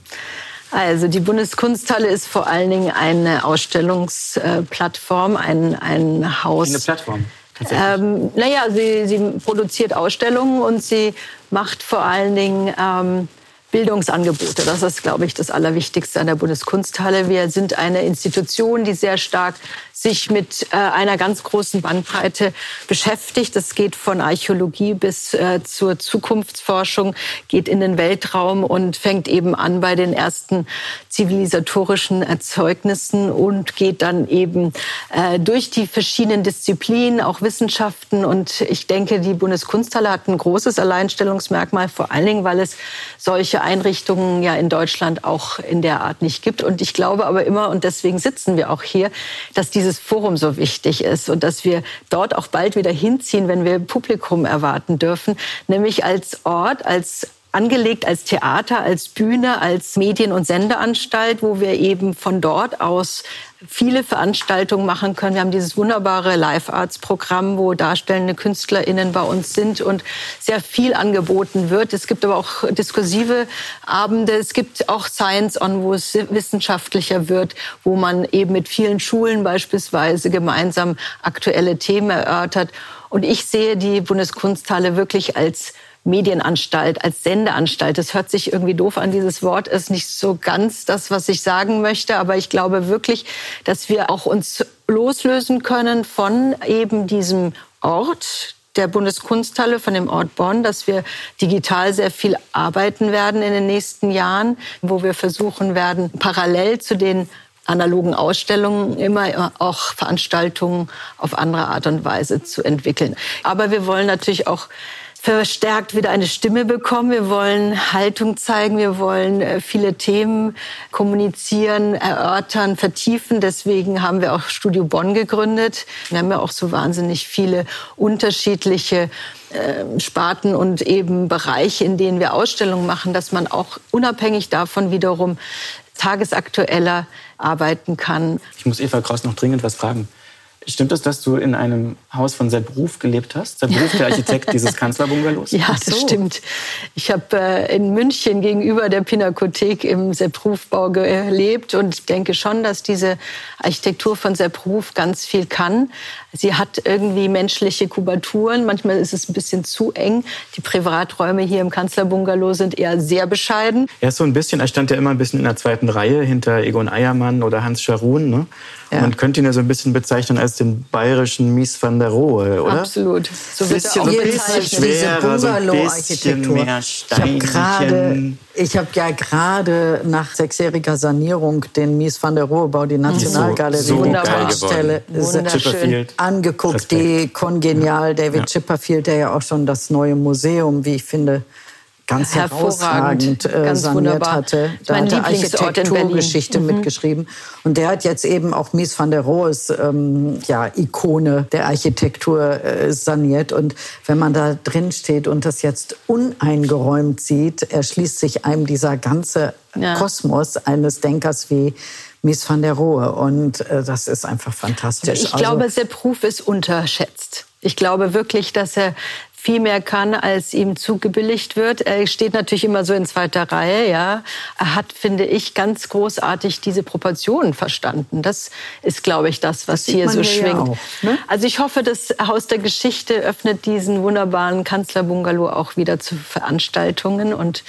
Also die Bundeskunsthalle ist vor allen Dingen eine Ausstellungsplattform, ein, ein Haus. Eine Plattform. Ähm, naja, sie, sie produziert Ausstellungen und sie macht vor allen Dingen ähm, Bildungsangebote. Das ist, glaube ich, das Allerwichtigste an der Bundeskunsthalle. Wir sind eine Institution, die sehr stark sich mit äh, einer ganz großen Bandbreite beschäftigt. Das geht von Archäologie bis äh, zur Zukunftsforschung, geht in den Weltraum und fängt eben an bei den ersten zivilisatorischen Erzeugnissen und geht dann eben äh, durch die verschiedenen Disziplinen, auch Wissenschaften. Und ich denke, die Bundeskunsthalle hat ein großes Alleinstellungsmerkmal, vor allen Dingen, weil es solche Einrichtungen ja in Deutschland auch in der Art nicht gibt. Und ich glaube aber immer, und deswegen sitzen wir auch hier, dass dieses dieses Forum so wichtig ist und dass wir dort auch bald wieder hinziehen, wenn wir Publikum erwarten dürfen, nämlich als Ort, als angelegt als Theater, als Bühne, als Medien- und Sendeanstalt, wo wir eben von dort aus viele Veranstaltungen machen können. Wir haben dieses wunderbare Live Arts Programm, wo darstellende KünstlerInnen bei uns sind und sehr viel angeboten wird. Es gibt aber auch diskursive Abende. Es gibt auch Science On, wo es wissenschaftlicher wird, wo man eben mit vielen Schulen beispielsweise gemeinsam aktuelle Themen erörtert. Und ich sehe die Bundeskunsthalle wirklich als Medienanstalt, als Sendeanstalt. Das hört sich irgendwie doof an, dieses Wort ist nicht so ganz das, was ich sagen möchte, aber ich glaube wirklich, dass wir auch uns loslösen können von eben diesem Ort, der Bundeskunsthalle, von dem Ort Bonn, dass wir digital sehr viel arbeiten werden in den nächsten Jahren, wo wir versuchen werden, parallel zu den analogen Ausstellungen immer auch Veranstaltungen auf andere Art und Weise zu entwickeln. Aber wir wollen natürlich auch verstärkt wieder eine Stimme bekommen. Wir wollen Haltung zeigen, wir wollen äh, viele Themen kommunizieren, erörtern, vertiefen. Deswegen haben wir auch Studio Bonn gegründet. Wir haben ja auch so wahnsinnig viele unterschiedliche äh, Sparten und eben Bereiche, in denen wir Ausstellungen machen, dass man auch unabhängig davon wiederum tagesaktueller arbeiten kann. Ich muss Eva Kraus noch dringend was fragen. Stimmt es, dass du in einem Haus von Sepp Ruf gelebt hast? Sepp Ruf, der Architekt dieses Kanzlerbungalows? Ja, das so. stimmt. Ich habe äh, in München gegenüber der Pinakothek im Sepp Ruf-Bau gelebt und denke schon, dass diese Architektur von Sepp Ruf ganz viel kann. Sie hat irgendwie menschliche Kubaturen. Manchmal ist es ein bisschen zu eng. Die Privaträume hier im Kanzlerbungalow sind eher sehr bescheiden. Er ist so ein bisschen, er stand ja immer ein bisschen in der zweiten Reihe hinter Egon Eiermann oder Hans Scharun. Ne? Ja. Man könnte ihn ja so ein bisschen bezeichnen als den bayerischen Mies van der Rohe, oder? Absolut. So wird bisschen, er auch so ein bisschen schwerer, so ein bisschen mehr Steinchen. Ich habe ja gerade nach sechsjähriger Sanierung den Mies van der Rohe-Bau, die Nationalgalerie, so, so die Kunststelle angeguckt, Respekt. die kongenial David ja. Chipperfield, der ja auch schon das neue Museum, wie ich finde, ganz herausragend äh, ganz saniert wunderbar. hatte. Da mein hat er Architekturgeschichte mhm. mitgeschrieben. Und der hat jetzt eben auch Mies van der Rohes ähm, ja, Ikone der Architektur äh, saniert. Und wenn man da drin steht und das jetzt uneingeräumt sieht, erschließt sich einem dieser ganze ja. Kosmos eines Denkers wie Mies van der Rohe. Und äh, das ist einfach fantastisch. Ich also, glaube, Sepp Ruf ist unterschätzt. Ich glaube wirklich, dass er viel mehr kann, als ihm zugebilligt wird. Er steht natürlich immer so in zweiter Reihe, ja. Er hat, finde ich, ganz großartig diese Proportionen verstanden. Das ist, glaube ich, das, was das hier so hier schwingt. Ja auch, ne? Also ich hoffe, das Haus der Geschichte öffnet diesen wunderbaren Kanzlerbungalow auch wieder zu Veranstaltungen. Und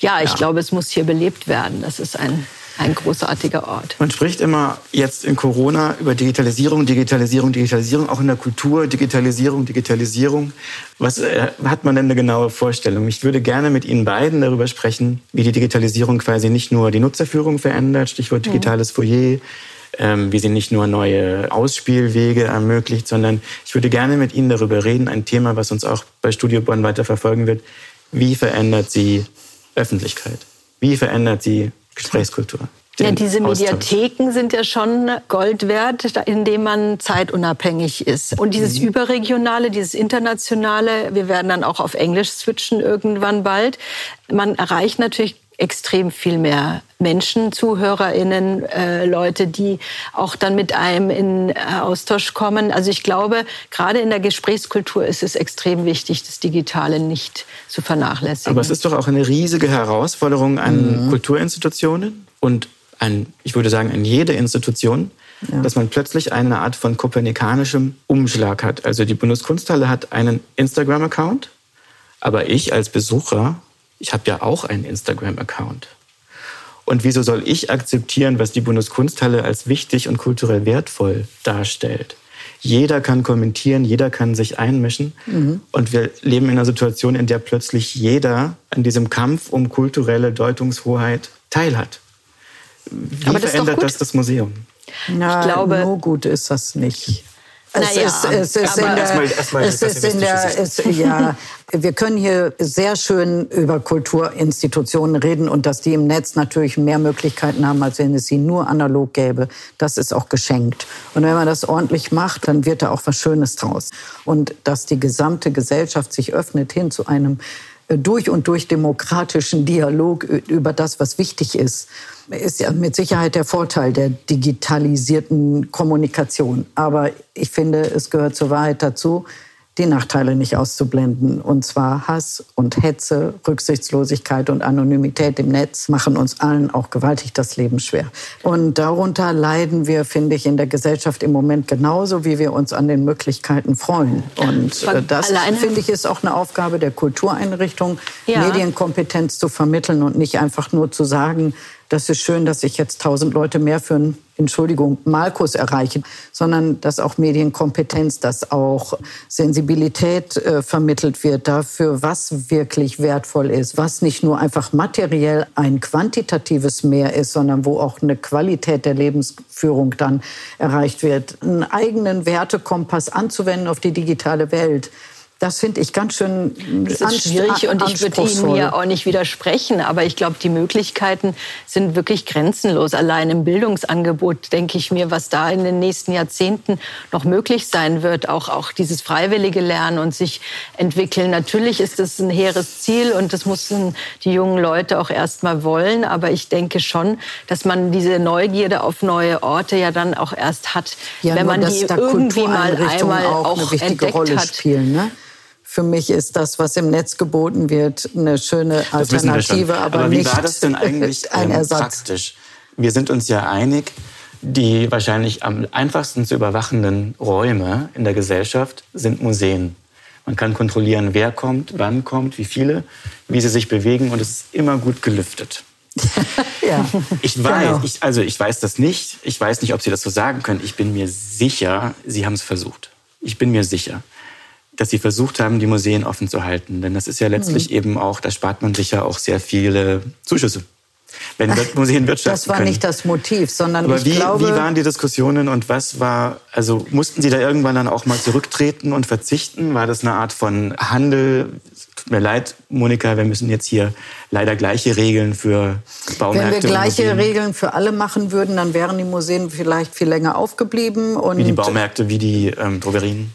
ja, ich ja. glaube, es muss hier belebt werden. Das ist ein ein großartiger Ort. Man spricht immer jetzt in Corona über Digitalisierung, Digitalisierung, Digitalisierung, auch in der Kultur, Digitalisierung, Digitalisierung. Was äh, hat man denn eine genaue Vorstellung? Ich würde gerne mit Ihnen beiden darüber sprechen, wie die Digitalisierung quasi nicht nur die Nutzerführung verändert, Stichwort digitales Foyer, ähm, wie sie nicht nur neue Ausspielwege ermöglicht, sondern ich würde gerne mit Ihnen darüber reden, ein Thema, was uns auch bei Studio Bonn weiter verfolgen wird. Wie verändert sie Öffentlichkeit? Wie verändert sie Gesprächskultur. Ja, diese Mediatheken sind ja schon Gold wert, indem man zeitunabhängig ist. Und dieses mhm. Überregionale, dieses Internationale, wir werden dann auch auf Englisch switchen irgendwann bald. Man erreicht natürlich extrem viel mehr Menschen, ZuhörerInnen, äh, Leute, die auch dann mit einem in äh, Austausch kommen. Also ich glaube, gerade in der Gesprächskultur ist es extrem wichtig, das Digitale nicht zu vernachlässigen. Aber es ist doch auch eine riesige Herausforderung an mhm. Kulturinstitutionen und an, ich würde sagen, an jede Institution, ja. dass man plötzlich eine Art von kopernikanischem Umschlag hat. Also die Bundeskunsthalle hat einen Instagram-Account, aber ich als Besucher ich habe ja auch einen Instagram-Account. Und wieso soll ich akzeptieren, was die Bundeskunsthalle als wichtig und kulturell wertvoll darstellt? Jeder kann kommentieren, jeder kann sich einmischen. Mhm. Und wir leben in einer Situation, in der plötzlich jeder an diesem Kampf um kulturelle Deutungshoheit teilhat. Wie Aber das verändert das das Museum? Na, ich glaube, nur gut ist das nicht. Es naja, ist, es ist in der, erstmal, erstmal es ist in der, es, ja, wir können hier sehr schön über Kulturinstitutionen reden und dass die im Netz natürlich mehr Möglichkeiten haben, als wenn es sie nur analog gäbe. Das ist auch geschenkt. Und wenn man das ordentlich macht, dann wird da auch was Schönes draus. Und dass die gesamte Gesellschaft sich öffnet hin zu einem durch und durch demokratischen Dialog über das, was wichtig ist ist ja mit Sicherheit der Vorteil der digitalisierten Kommunikation. Aber ich finde, es gehört zur Wahrheit dazu, die Nachteile nicht auszublenden. Und zwar Hass und Hetze, Rücksichtslosigkeit und Anonymität im Netz machen uns allen auch gewaltig das Leben schwer. Und darunter leiden wir, finde ich, in der Gesellschaft im Moment genauso, wie wir uns an den Möglichkeiten freuen. Und äh, das, finde ich, ist auch eine Aufgabe der Kultureinrichtung, ja. Medienkompetenz zu vermitteln und nicht einfach nur zu sagen, das ist schön, dass ich jetzt tausend Leute mehr für einen, Entschuldigung, Malkurs erreiche, sondern dass auch Medienkompetenz, dass auch Sensibilität äh, vermittelt wird dafür, was wirklich wertvoll ist, was nicht nur einfach materiell ein quantitatives Mehr ist, sondern wo auch eine Qualität der Lebensführung dann erreicht wird. Einen eigenen Wertekompass anzuwenden auf die digitale Welt das finde ich ganz schön das ist schwierig und ich würde Ihnen ja auch nicht widersprechen, aber ich glaube, die Möglichkeiten sind wirklich grenzenlos. Allein im Bildungsangebot denke ich mir, was da in den nächsten Jahrzehnten noch möglich sein wird, auch, auch dieses freiwillige Lernen und sich entwickeln. Natürlich ist das ein hehres Ziel und das müssen die jungen Leute auch erst mal wollen, aber ich denke schon, dass man diese Neugierde auf neue Orte ja dann auch erst hat, ja, wenn man die irgendwie mal einmal auch, auch eine wichtige Rolle hat. Spielen, ne? Für mich ist das, was im Netz geboten wird, eine schöne Alternative, aber, aber wie nicht war das denn eigentlich ein ähm, Ersatz. praktisch? Wir sind uns ja einig, die wahrscheinlich am einfachsten zu überwachenden Räume in der Gesellschaft sind Museen. Man kann kontrollieren, wer kommt, wann kommt, wie viele, wie sie sich bewegen und es ist immer gut gelüftet. ja, ich weiß, genau. ich, also ich weiß das nicht. Ich weiß nicht, ob Sie das so sagen können. Ich bin mir sicher, Sie haben es versucht. Ich bin mir sicher dass sie versucht haben, die Museen offen zu halten. Denn das ist ja letztlich mhm. eben auch, da spart man sich ja auch sehr viele Zuschüsse. Wenn Ach, Museen wirtschaften Das war können. nicht das Motiv, sondern Aber ich wie, glaube... wie waren die Diskussionen und was war, also mussten Sie da irgendwann dann auch mal zurücktreten und verzichten? War das eine Art von Handel? Tut mir leid, Monika, wir müssen jetzt hier leider gleiche Regeln für Baumärkte. Wenn wir gleiche Regeln für alle machen würden, dann wären die Museen vielleicht viel länger aufgeblieben. Und wie die Baumärkte, wie die ähm, Drogerien?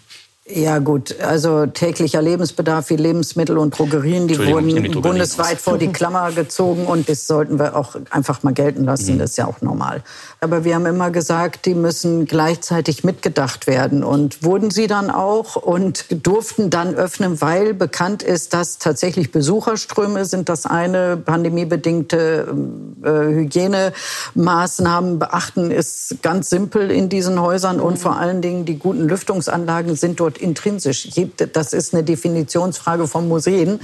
Ja gut, also täglicher Lebensbedarf wie Lebensmittel und Drogerien, die wurden die bundesweit aus. vor die Klammer gezogen und das sollten wir auch einfach mal gelten lassen, mhm. das ist ja auch normal. Aber wir haben immer gesagt, die müssen gleichzeitig mitgedacht werden und wurden sie dann auch und durften dann öffnen, weil bekannt ist, dass tatsächlich Besucherströme sind das eine, pandemiebedingte äh, Hygienemaßnahmen beachten ist ganz simpel in diesen Häusern und mhm. vor allen Dingen die guten Lüftungsanlagen sind dort intrinsisch. Das ist eine Definitionsfrage von Museen.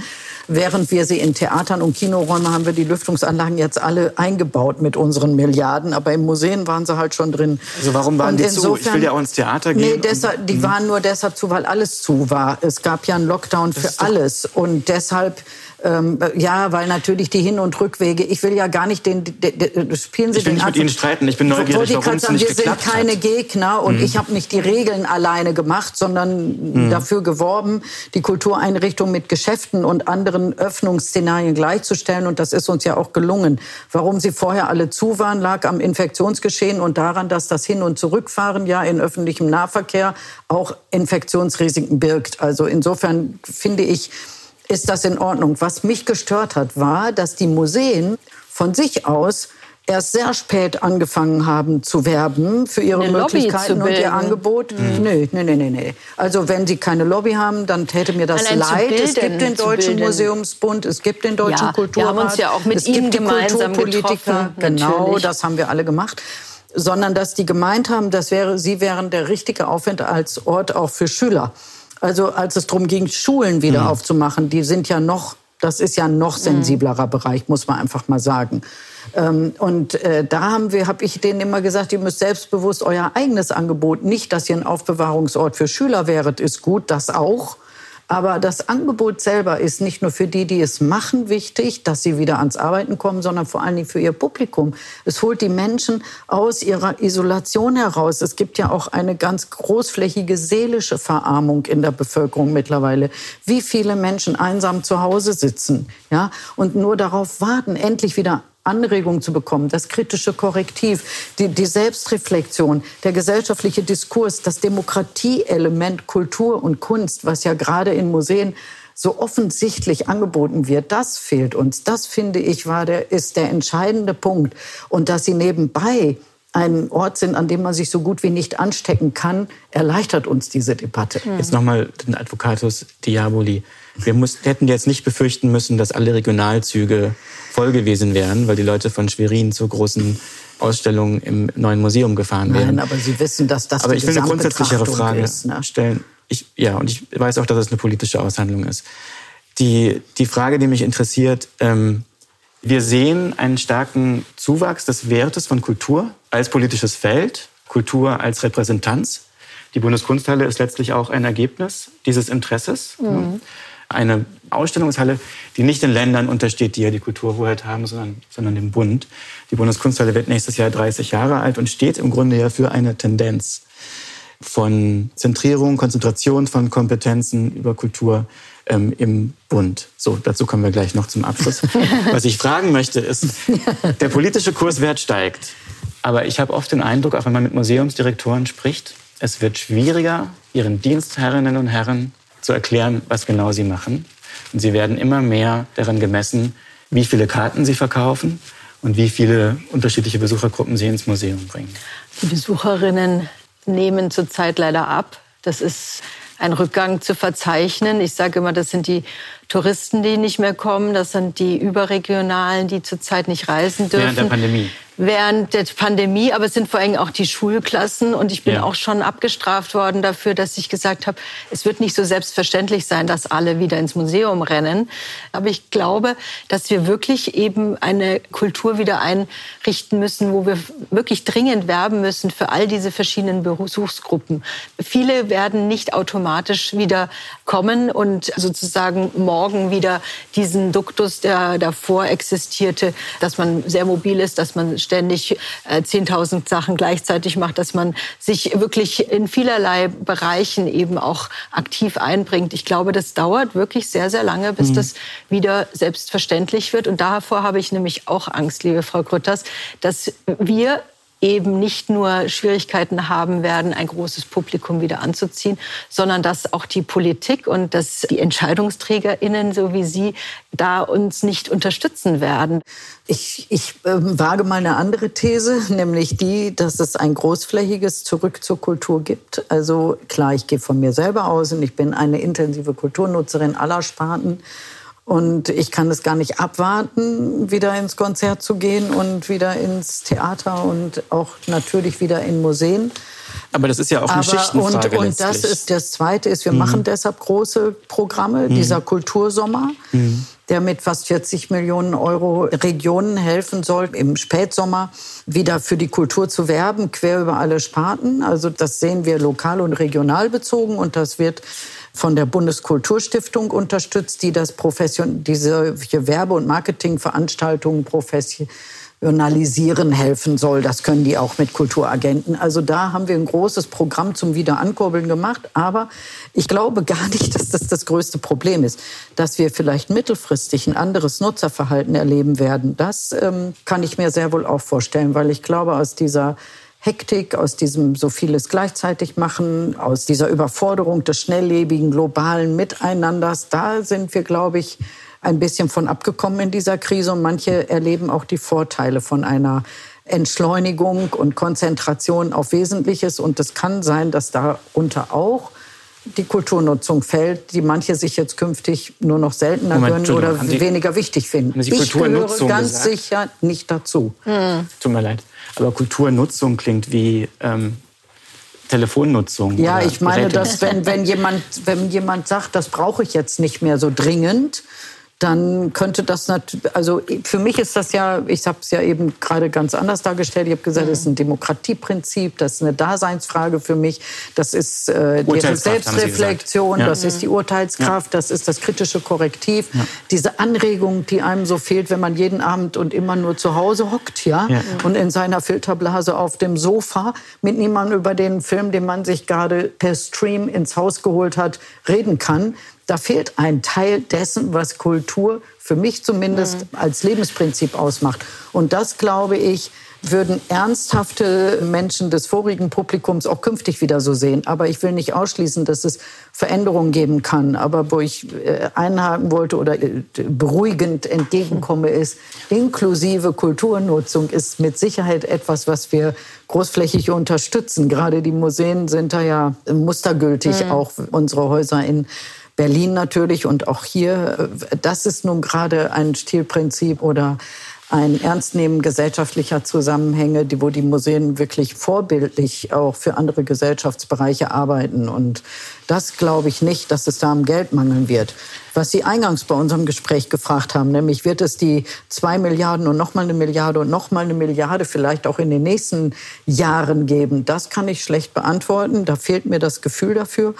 Während wir sie in Theatern und Kinoräumen haben wir die Lüftungsanlagen jetzt alle eingebaut mit unseren Milliarden. Aber in Museen waren sie halt schon drin. Also warum waren und die insofern, zu? Ich will ja auch ins Theater gehen. Nee, deshalb, die mhm. waren nur deshalb zu, weil alles zu war. Es gab ja einen Lockdown für alles. Und deshalb ähm, ja, weil natürlich die Hin- und Rückwege, ich will ja gar nicht den, den, den spielen Sie ich will den nicht mit Ihnen streiten, ich bin neugierig, warum es nicht Wir sind keine hat. Gegner und mhm. ich habe nicht die Regeln alleine gemacht, sondern mhm. dafür geworben, die Kultureinrichtung mit Geschäften und anderen Öffnungsszenarien gleichzustellen und das ist uns ja auch gelungen. Warum sie vorher alle zu waren, lag am Infektionsgeschehen und daran, dass das Hin- und Zurückfahren ja in öffentlichem Nahverkehr auch Infektionsrisiken birgt. Also insofern finde ich, ist das in Ordnung. Was mich gestört hat, war, dass die Museen von sich aus erst sehr spät angefangen haben zu werben für ihre eine Möglichkeiten und ihr Angebot. Mhm. Nee, nee, nee, nee. Also wenn sie keine Lobby haben, dann täte mir das Allein leid. Bilden, es gibt den Deutschen Museumsbund, es gibt den Deutschen ja, Kulturrat. Wir haben uns ja auch mit es Ihnen gemeinsam getroffen. Genau, natürlich. das haben wir alle gemacht sondern dass die gemeint haben, das wäre, sie wären der richtige Aufenthaltsort auch für Schüler. Also als es darum ging, Schulen wieder mhm. aufzumachen, die sind ja noch, das ist ja ein noch sensiblerer mhm. Bereich, muss man einfach mal sagen. Ähm, und äh, da haben wir, habe ich denen immer gesagt, ihr müsst selbstbewusst euer eigenes Angebot, nicht, dass ihr ein Aufbewahrungsort für Schüler wäret, ist gut, das auch. Aber das Angebot selber ist nicht nur für die, die es machen, wichtig, dass sie wieder ans Arbeiten kommen, sondern vor allen Dingen für ihr Publikum. Es holt die Menschen aus ihrer Isolation heraus. Es gibt ja auch eine ganz großflächige seelische Verarmung in der Bevölkerung mittlerweile. Wie viele Menschen einsam zu Hause sitzen, ja, und nur darauf warten, endlich wieder Anregung zu bekommen, das kritische Korrektiv, die, die Selbstreflexion, der gesellschaftliche Diskurs, das Demokratieelement Kultur und Kunst, was ja gerade in Museen so offensichtlich angeboten wird, das fehlt uns. Das finde ich war der, ist der entscheidende Punkt. Und dass sie nebenbei ein Ort sind, an dem man sich so gut wie nicht anstecken kann, erleichtert uns diese Debatte. Jetzt nochmal den Advocatus Diaboli. Wir muss, hätten jetzt nicht befürchten müssen, dass alle Regionalzüge voll gewesen wären, weil die Leute von Schwerin zur großen Ausstellung im neuen Museum gefahren wären. Nein, aber Sie wissen, dass das aber die ich will eine grundsätzlichere Frage ist, ne? stellen. Ich, ja, und ich weiß auch, dass es eine politische Aushandlung ist. Die, die Frage, die mich interessiert, ähm, wir sehen einen starken Zuwachs des Wertes von Kultur als politisches Feld, Kultur als Repräsentanz. Die Bundeskunsthalle ist letztlich auch ein Ergebnis dieses Interesses. Mhm. Eine Ausstellungshalle, die nicht den Ländern untersteht, die ja die Kulturhoheit haben, sondern, sondern dem Bund. Die Bundeskunsthalle wird nächstes Jahr 30 Jahre alt und steht im Grunde ja für eine Tendenz von Zentrierung, Konzentration von Kompetenzen über Kultur ähm, im Bund. So, dazu kommen wir gleich noch zum Abschluss. Was ich fragen möchte ist, der politische Kurswert steigt. Aber ich habe oft den Eindruck, auch wenn man mit Museumsdirektoren spricht, es wird schwieriger, ihren Dienstherrinnen und Herren zu erklären, was genau sie machen. Und sie werden immer mehr daran gemessen, wie viele Karten sie verkaufen und wie viele unterschiedliche Besuchergruppen sie ins Museum bringen. Die Besucherinnen nehmen zurzeit leider ab. Das ist ein Rückgang zu verzeichnen. Ich sage immer, das sind die Touristen, die nicht mehr kommen. Das sind die Überregionalen, die zurzeit nicht reisen dürfen. Während der Pandemie während der Pandemie, aber es sind vor allem auch die Schulklassen. Und ich bin ja. auch schon abgestraft worden dafür, dass ich gesagt habe, es wird nicht so selbstverständlich sein, dass alle wieder ins Museum rennen. Aber ich glaube, dass wir wirklich eben eine Kultur wieder einrichten müssen, wo wir wirklich dringend werben müssen für all diese verschiedenen Besuchsgruppen. Viele werden nicht automatisch wieder kommen und sozusagen morgen wieder diesen Duktus, der davor existierte, dass man sehr mobil ist, dass man ständig 10.000 äh, Sachen gleichzeitig macht, dass man sich wirklich in vielerlei Bereichen eben auch aktiv einbringt. Ich glaube, das dauert wirklich sehr, sehr lange, bis mhm. das wieder selbstverständlich wird. Und davor habe ich nämlich auch Angst, liebe Frau Grütters, dass wir eben nicht nur Schwierigkeiten haben werden, ein großes Publikum wieder anzuziehen, sondern dass auch die Politik und dass die EntscheidungsträgerInnen, so wie Sie, da uns nicht unterstützen werden. Ich, ich äh, wage mal eine andere These, nämlich die, dass es ein großflächiges Zurück zur Kultur gibt. Also klar, ich gehe von mir selber aus und ich bin eine intensive Kulturnutzerin aller Sparten. Und ich kann es gar nicht abwarten, wieder ins Konzert zu gehen und wieder ins Theater und auch natürlich wieder in Museen. Aber das ist ja auch eine Aber, Schichtenfrage und, und das ist das Zweite ist, wir mhm. machen deshalb große Programme, mhm. dieser Kultursommer. Mhm der mit fast 40 Millionen Euro Regionen helfen soll, im Spätsommer wieder für die Kultur zu werben, quer über alle Sparten. Also das sehen wir lokal und regional bezogen und das wird von der Bundeskulturstiftung unterstützt, die das Profession diese Werbe- und Marketingveranstaltungen professionalisieren helfen soll. Das können die auch mit Kulturagenten. Also da haben wir ein großes Programm zum Wiederankurbeln gemacht. Aber ich glaube gar nicht, dass das das größte Problem ist. Dass wir vielleicht mittelfristig ein anderes Nutzerverhalten erleben werden, das ähm, kann ich mir sehr wohl auch vorstellen, weil ich glaube, aus dieser Hektik, aus diesem so vieles gleichzeitig machen, aus dieser Überforderung des schnelllebigen globalen Miteinanders, da sind wir, glaube ich, ein bisschen von abgekommen in dieser Krise. Und manche erleben auch die Vorteile von einer Entschleunigung und Konzentration auf Wesentliches. Und es kann sein, dass darunter auch die Kulturnutzung fällt, die manche sich jetzt künftig nur noch seltener Moment, gönnen oder weniger wichtig finden. ich gehöre ganz gesagt? sicher nicht dazu. Hm. Tut mir leid. Aber Kulturnutzung klingt wie ähm, Telefonnutzung. Ja, ich meine, dass wenn, wenn, jemand, wenn jemand sagt, das brauche ich jetzt nicht mehr so dringend, dann könnte das natürlich, also für mich ist das ja, ich habe es ja eben gerade ganz anders dargestellt. Ich habe gesagt, das ist ein Demokratieprinzip, das ist eine Daseinsfrage für mich, das ist äh, die Selbstreflexion, ja. das ist die Urteilskraft, ja. das ist das kritische Korrektiv, ja. diese Anregung, die einem so fehlt, wenn man jeden Abend und immer nur zu Hause hockt, ja, und in seiner Filterblase auf dem Sofa mit niemandem über den Film, den man sich gerade per Stream ins Haus geholt hat, reden kann da fehlt ein Teil dessen, was Kultur für mich zumindest mhm. als Lebensprinzip ausmacht. Und das, glaube ich, würden ernsthafte Menschen des vorigen Publikums auch künftig wieder so sehen. Aber ich will nicht ausschließen, dass es Veränderungen geben kann. Aber wo ich äh, einhaken wollte oder äh, beruhigend entgegenkomme, ist, inklusive Kulturnutzung ist mit Sicherheit etwas, was wir großflächig unterstützen. Gerade die Museen sind da ja mustergültig, mhm. auch unsere Häuser in Berlin natürlich und auch hier. Das ist nun gerade ein Stilprinzip oder ein Ernstnehmen gesellschaftlicher Zusammenhänge, die, wo die Museen wirklich vorbildlich auch für andere Gesellschaftsbereiche arbeiten. Und das glaube ich nicht, dass es da am Geld mangeln wird. Was Sie eingangs bei unserem Gespräch gefragt haben, nämlich wird es die zwei Milliarden und nochmal eine Milliarde und nochmal eine Milliarde vielleicht auch in den nächsten Jahren geben, das kann ich schlecht beantworten. Da fehlt mir das Gefühl dafür.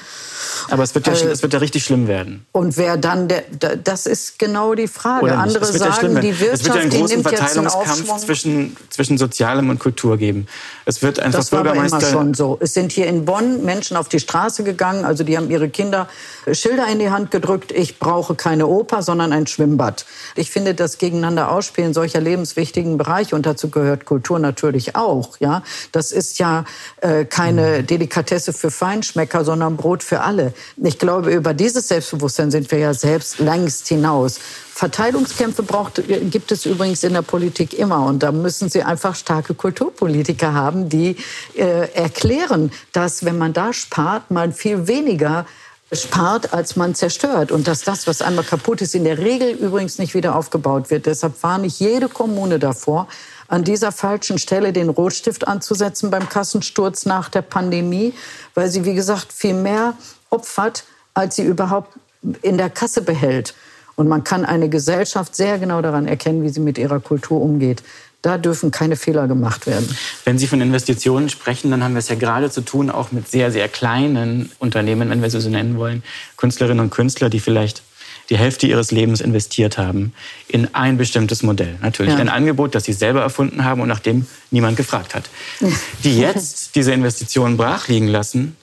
Aber es wird ja, äh, es wird ja richtig schlimm werden. Und wer dann, der, das ist genau die Frage. Andere sagen, ja die Wirtschaft, es wird ja einen großen Verteilungskampf zwischen, zwischen Sozialem und Kultur geben. Es wird einfach das war Bürgermeister aber immer schon so. Es sind hier in Bonn Menschen auf die Straße gegangen, also die haben ihre Kinder Schilder in die Hand gedrückt. Ich brauche keine Oper, sondern ein Schwimmbad. Ich finde das gegeneinander ausspielen solcher lebenswichtigen Bereiche und dazu gehört Kultur natürlich auch. Ja, das ist ja äh, keine Delikatesse für Feinschmecker, sondern Brot für alle. Ich glaube, über dieses Selbstbewusstsein sind wir ja selbst längst hinaus. Verteilungskämpfe braucht, gibt es übrigens in der Politik immer. Und da müssen Sie einfach starke Kulturpolitiker haben, die äh, erklären, dass wenn man da spart, man viel weniger spart, als man zerstört. Und dass das, was einmal kaputt ist, in der Regel übrigens nicht wieder aufgebaut wird. Deshalb war nicht jede Kommune davor, an dieser falschen Stelle den Rotstift anzusetzen beim Kassensturz nach der Pandemie, weil sie, wie gesagt, viel mehr opfert, als sie überhaupt in der Kasse behält. Und man kann eine Gesellschaft sehr genau daran erkennen, wie sie mit ihrer Kultur umgeht. Da dürfen keine Fehler gemacht werden. Wenn Sie von Investitionen sprechen, dann haben wir es ja gerade zu tun, auch mit sehr, sehr kleinen Unternehmen, wenn wir sie so nennen wollen. Künstlerinnen und Künstler, die vielleicht die Hälfte ihres Lebens investiert haben in ein bestimmtes Modell. Natürlich ja. ein Angebot, das sie selber erfunden haben und nach dem niemand gefragt hat. Die jetzt diese Investitionen brach liegen lassen,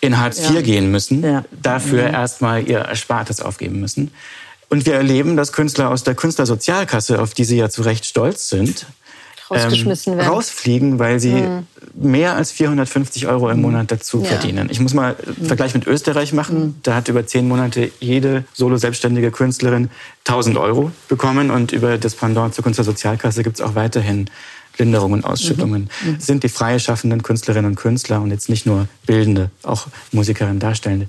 in Hartz IV ja. gehen müssen, ja. dafür mhm. erstmal ihr Erspartes aufgeben müssen. Und wir erleben, dass Künstler aus der Künstlersozialkasse, auf die sie ja zu Recht stolz sind, rausgeschmissen werden. rausfliegen, weil sie mhm. mehr als 450 Euro im Monat dazu ja. verdienen. Ich muss mal einen Vergleich mit Österreich machen. Mhm. Da hat über zehn Monate jede solo-selbstständige Künstlerin 1000 Euro bekommen und über das Pendant zur Künstlersozialkasse gibt es auch weiterhin Linderungen, Ausschüttungen. Mhm. Sind die freie schaffenden Künstlerinnen und Künstler und jetzt nicht nur Bildende, auch Musikerinnen, Darstellende,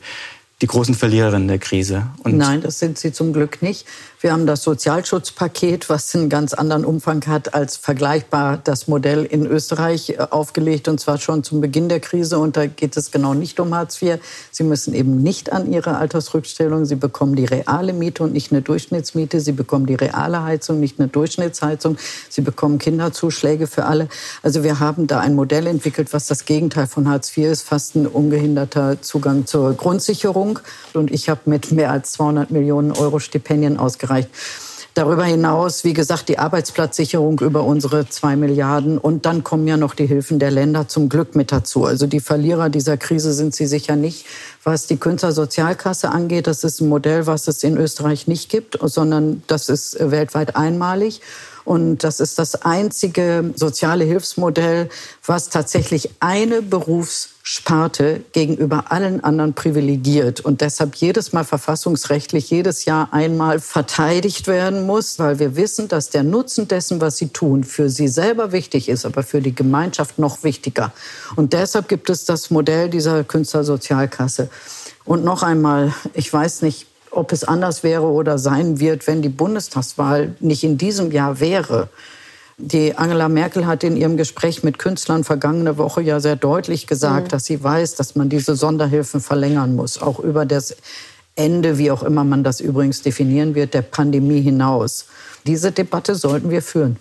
die großen Verliererinnen der Krise. Und Nein, das sind sie zum Glück nicht. Wir haben das Sozialschutzpaket, was einen ganz anderen Umfang hat als vergleichbar das Modell in Österreich äh, aufgelegt und zwar schon zum Beginn der Krise. Und da geht es genau nicht um Hartz IV. Sie müssen eben nicht an ihre Altersrückstellung. Sie bekommen die reale Miete und nicht eine Durchschnittsmiete. Sie bekommen die reale Heizung, nicht eine Durchschnittsheizung. Sie bekommen Kinderzuschläge für alle. Also wir haben da ein Modell entwickelt, was das Gegenteil von Hartz IV ist, fast ein ungehinderter Zugang zur Grundsicherung. Und ich habe mit mehr als 200 Millionen Euro Stipendien ausgereicht. Darüber hinaus, wie gesagt, die Arbeitsplatzsicherung über unsere zwei Milliarden. Und dann kommen ja noch die Hilfen der Länder zum Glück mit dazu. Also die Verlierer dieser Krise sind sie sicher nicht. Was die Künstlersozialkasse angeht, das ist ein Modell, was es in Österreich nicht gibt, sondern das ist weltweit einmalig. Und das ist das einzige soziale Hilfsmodell, was tatsächlich eine Berufssparte gegenüber allen anderen privilegiert und deshalb jedes Mal verfassungsrechtlich jedes Jahr einmal verteidigt werden muss, weil wir wissen, dass der Nutzen dessen, was sie tun, für sie selber wichtig ist, aber für die Gemeinschaft noch wichtiger. Und deshalb gibt es das Modell dieser Künstlersozialkasse. Und noch einmal, ich weiß nicht, ob es anders wäre oder sein wird, wenn die Bundestagswahl nicht in diesem Jahr wäre. Die Angela Merkel hat in ihrem Gespräch mit Künstlern vergangene Woche ja sehr deutlich gesagt, mhm. dass sie weiß, dass man diese Sonderhilfen verlängern muss, auch über das Ende, wie auch immer man das übrigens definieren wird, der Pandemie hinaus. Diese Debatte sollten wir führen.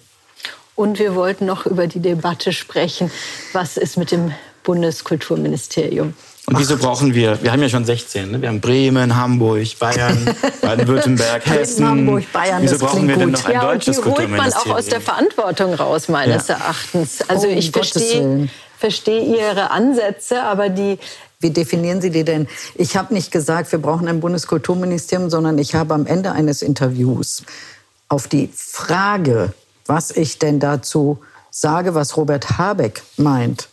Und wir wollten noch über die Debatte sprechen, was ist mit dem Bundeskulturministerium? Und wieso brauchen wir, wir haben ja schon 16, ne? wir haben Bremen, Hamburg, Bayern, Baden-Württemberg, Hessen. Hamburg, Bayern, wieso brauchen wir denn noch ein ja, deutsches und die holt man auch aus der Verantwortung raus, meines ja. Erachtens. Also oh, ich verstehe verstehe Ihre Ansätze, aber die wie definieren Sie die denn? Ich habe nicht gesagt, wir brauchen ein Bundeskulturministerium, sondern ich habe am Ende eines Interviews auf die Frage, was ich denn dazu sage, was Robert Habeck meint,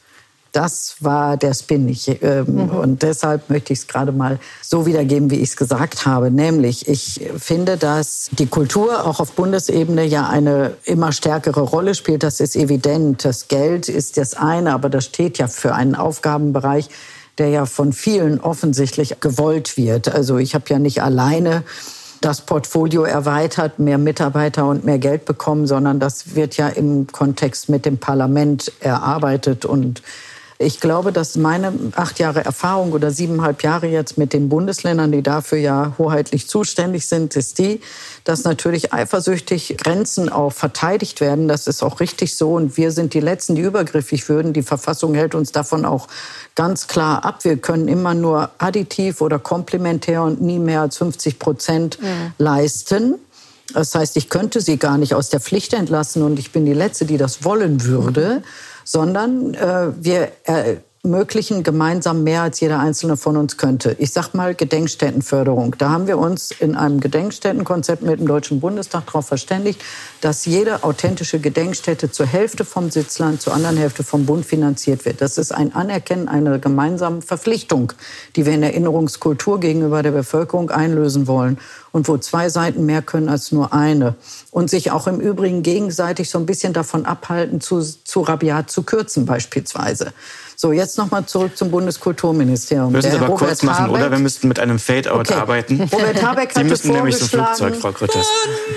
das war der Spin. Ich, ähm, mhm. Und deshalb möchte ich es gerade mal so wiedergeben, wie ich es gesagt habe. Nämlich, ich finde, dass die Kultur auch auf Bundesebene ja eine immer stärkere Rolle spielt. Das ist evident. Das Geld ist das eine, aber das steht ja für einen Aufgabenbereich, der ja von vielen offensichtlich gewollt wird. Also ich habe ja nicht alleine das Portfolio erweitert, mehr Mitarbeiter und mehr Geld bekommen, sondern das wird ja im Kontext mit dem Parlament erarbeitet und ich glaube, dass meine acht Jahre Erfahrung oder siebeneinhalb Jahre jetzt mit den Bundesländern, die dafür ja hoheitlich zuständig sind, ist die, dass natürlich eifersüchtig Grenzen auch verteidigt werden. Das ist auch richtig so. Und wir sind die Letzten, die übergriffig würden. Die Verfassung hält uns davon auch ganz klar ab. Wir können immer nur additiv oder komplementär und nie mehr als 50 Prozent mhm. leisten. Das heißt, ich könnte sie gar nicht aus der Pflicht entlassen und ich bin die Letzte, die das wollen würde. Mhm sondern äh, wir ermöglichen gemeinsam mehr, als jeder Einzelne von uns könnte. Ich sag mal Gedenkstättenförderung. Da haben wir uns in einem Gedenkstättenkonzept mit dem Deutschen Bundestag darauf verständigt, dass jede authentische Gedenkstätte zur Hälfte vom Sitzland, zur anderen Hälfte vom Bund finanziert wird. Das ist ein Anerkennen einer gemeinsamen Verpflichtung, die wir in Erinnerungskultur gegenüber der Bevölkerung einlösen wollen und wo zwei Seiten mehr können als nur eine. Und sich auch im Übrigen gegenseitig so ein bisschen davon abhalten, zu, zu rabiat zu kürzen beispielsweise. So, jetzt nochmal zurück zum Bundeskulturministerium. Müssen Sie aber Robert kurz machen, Habeck, oder? Wir müssten mit einem Fade-out okay. arbeiten. Robert Habeck Sie müssen nämlich zum Flugzeug, Frau Grütters.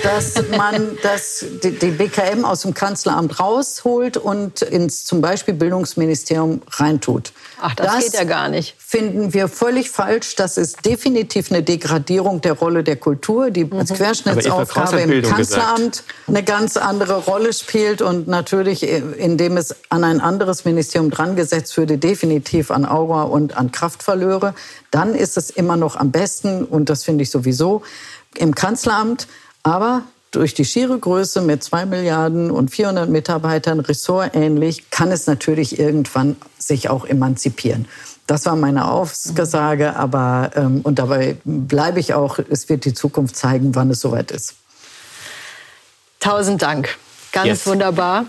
Dass man das, die, die BKM aus dem Kanzleramt rausholt und ins zum Beispiel Bildungsministerium reintut. Ach, das, das geht ja gar nicht. Finden wir völlig falsch. Das ist definitiv eine Degradierung der Rolle der Kultur, die als mhm. Querschnittsaufgabe im Kanzleramt gesagt. eine ganz andere Rolle spielt und natürlich, indem es an ein anderes Ministerium drangesetzt würde, definitiv an Aura und an Kraft verlöre. Dann ist es immer noch am besten und das finde ich sowieso im Kanzleramt. Aber durch die schiere Größe mit zwei Milliarden und 400 Mitarbeitern, ressortähnlich, kann es natürlich irgendwann sich auch emanzipieren. Das war meine Aussage, aber ähm, und dabei bleibe ich auch. Es wird die Zukunft zeigen, wann es soweit ist. Tausend Dank, ganz yes. wunderbar.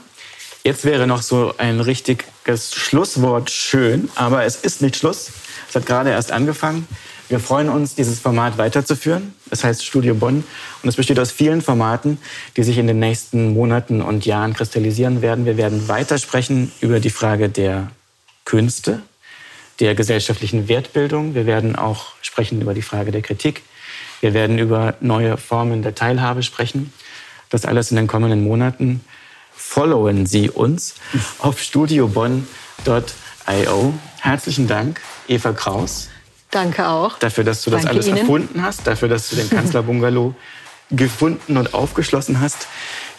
Jetzt wäre noch so ein richtiges Schlusswort schön, aber es ist nicht Schluss. Es hat gerade erst angefangen. Wir freuen uns, dieses Format weiterzuführen. Es heißt Studio Bonn und es besteht aus vielen Formaten, die sich in den nächsten Monaten und Jahren kristallisieren werden. Wir werden weiter sprechen über die Frage der Künste, der gesellschaftlichen Wertbildung. Wir werden auch sprechen über die Frage der Kritik. Wir werden über neue Formen der Teilhabe sprechen. Das alles in den kommenden Monaten. Followen Sie uns auf studiobonn.io. Herzlichen Dank, Eva Kraus. Danke auch. Dafür, dass du das Danke alles Ihnen. erfunden hast, dafür, dass du den Kanzlerbungalow gefunden und aufgeschlossen hast.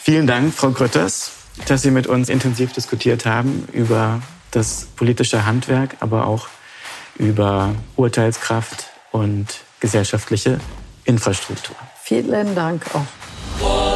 Vielen Dank, Frau Grütters, dass Sie mit uns intensiv diskutiert haben über das politische Handwerk, aber auch über Urteilskraft und gesellschaftliche Infrastruktur. Vielen Dank auch.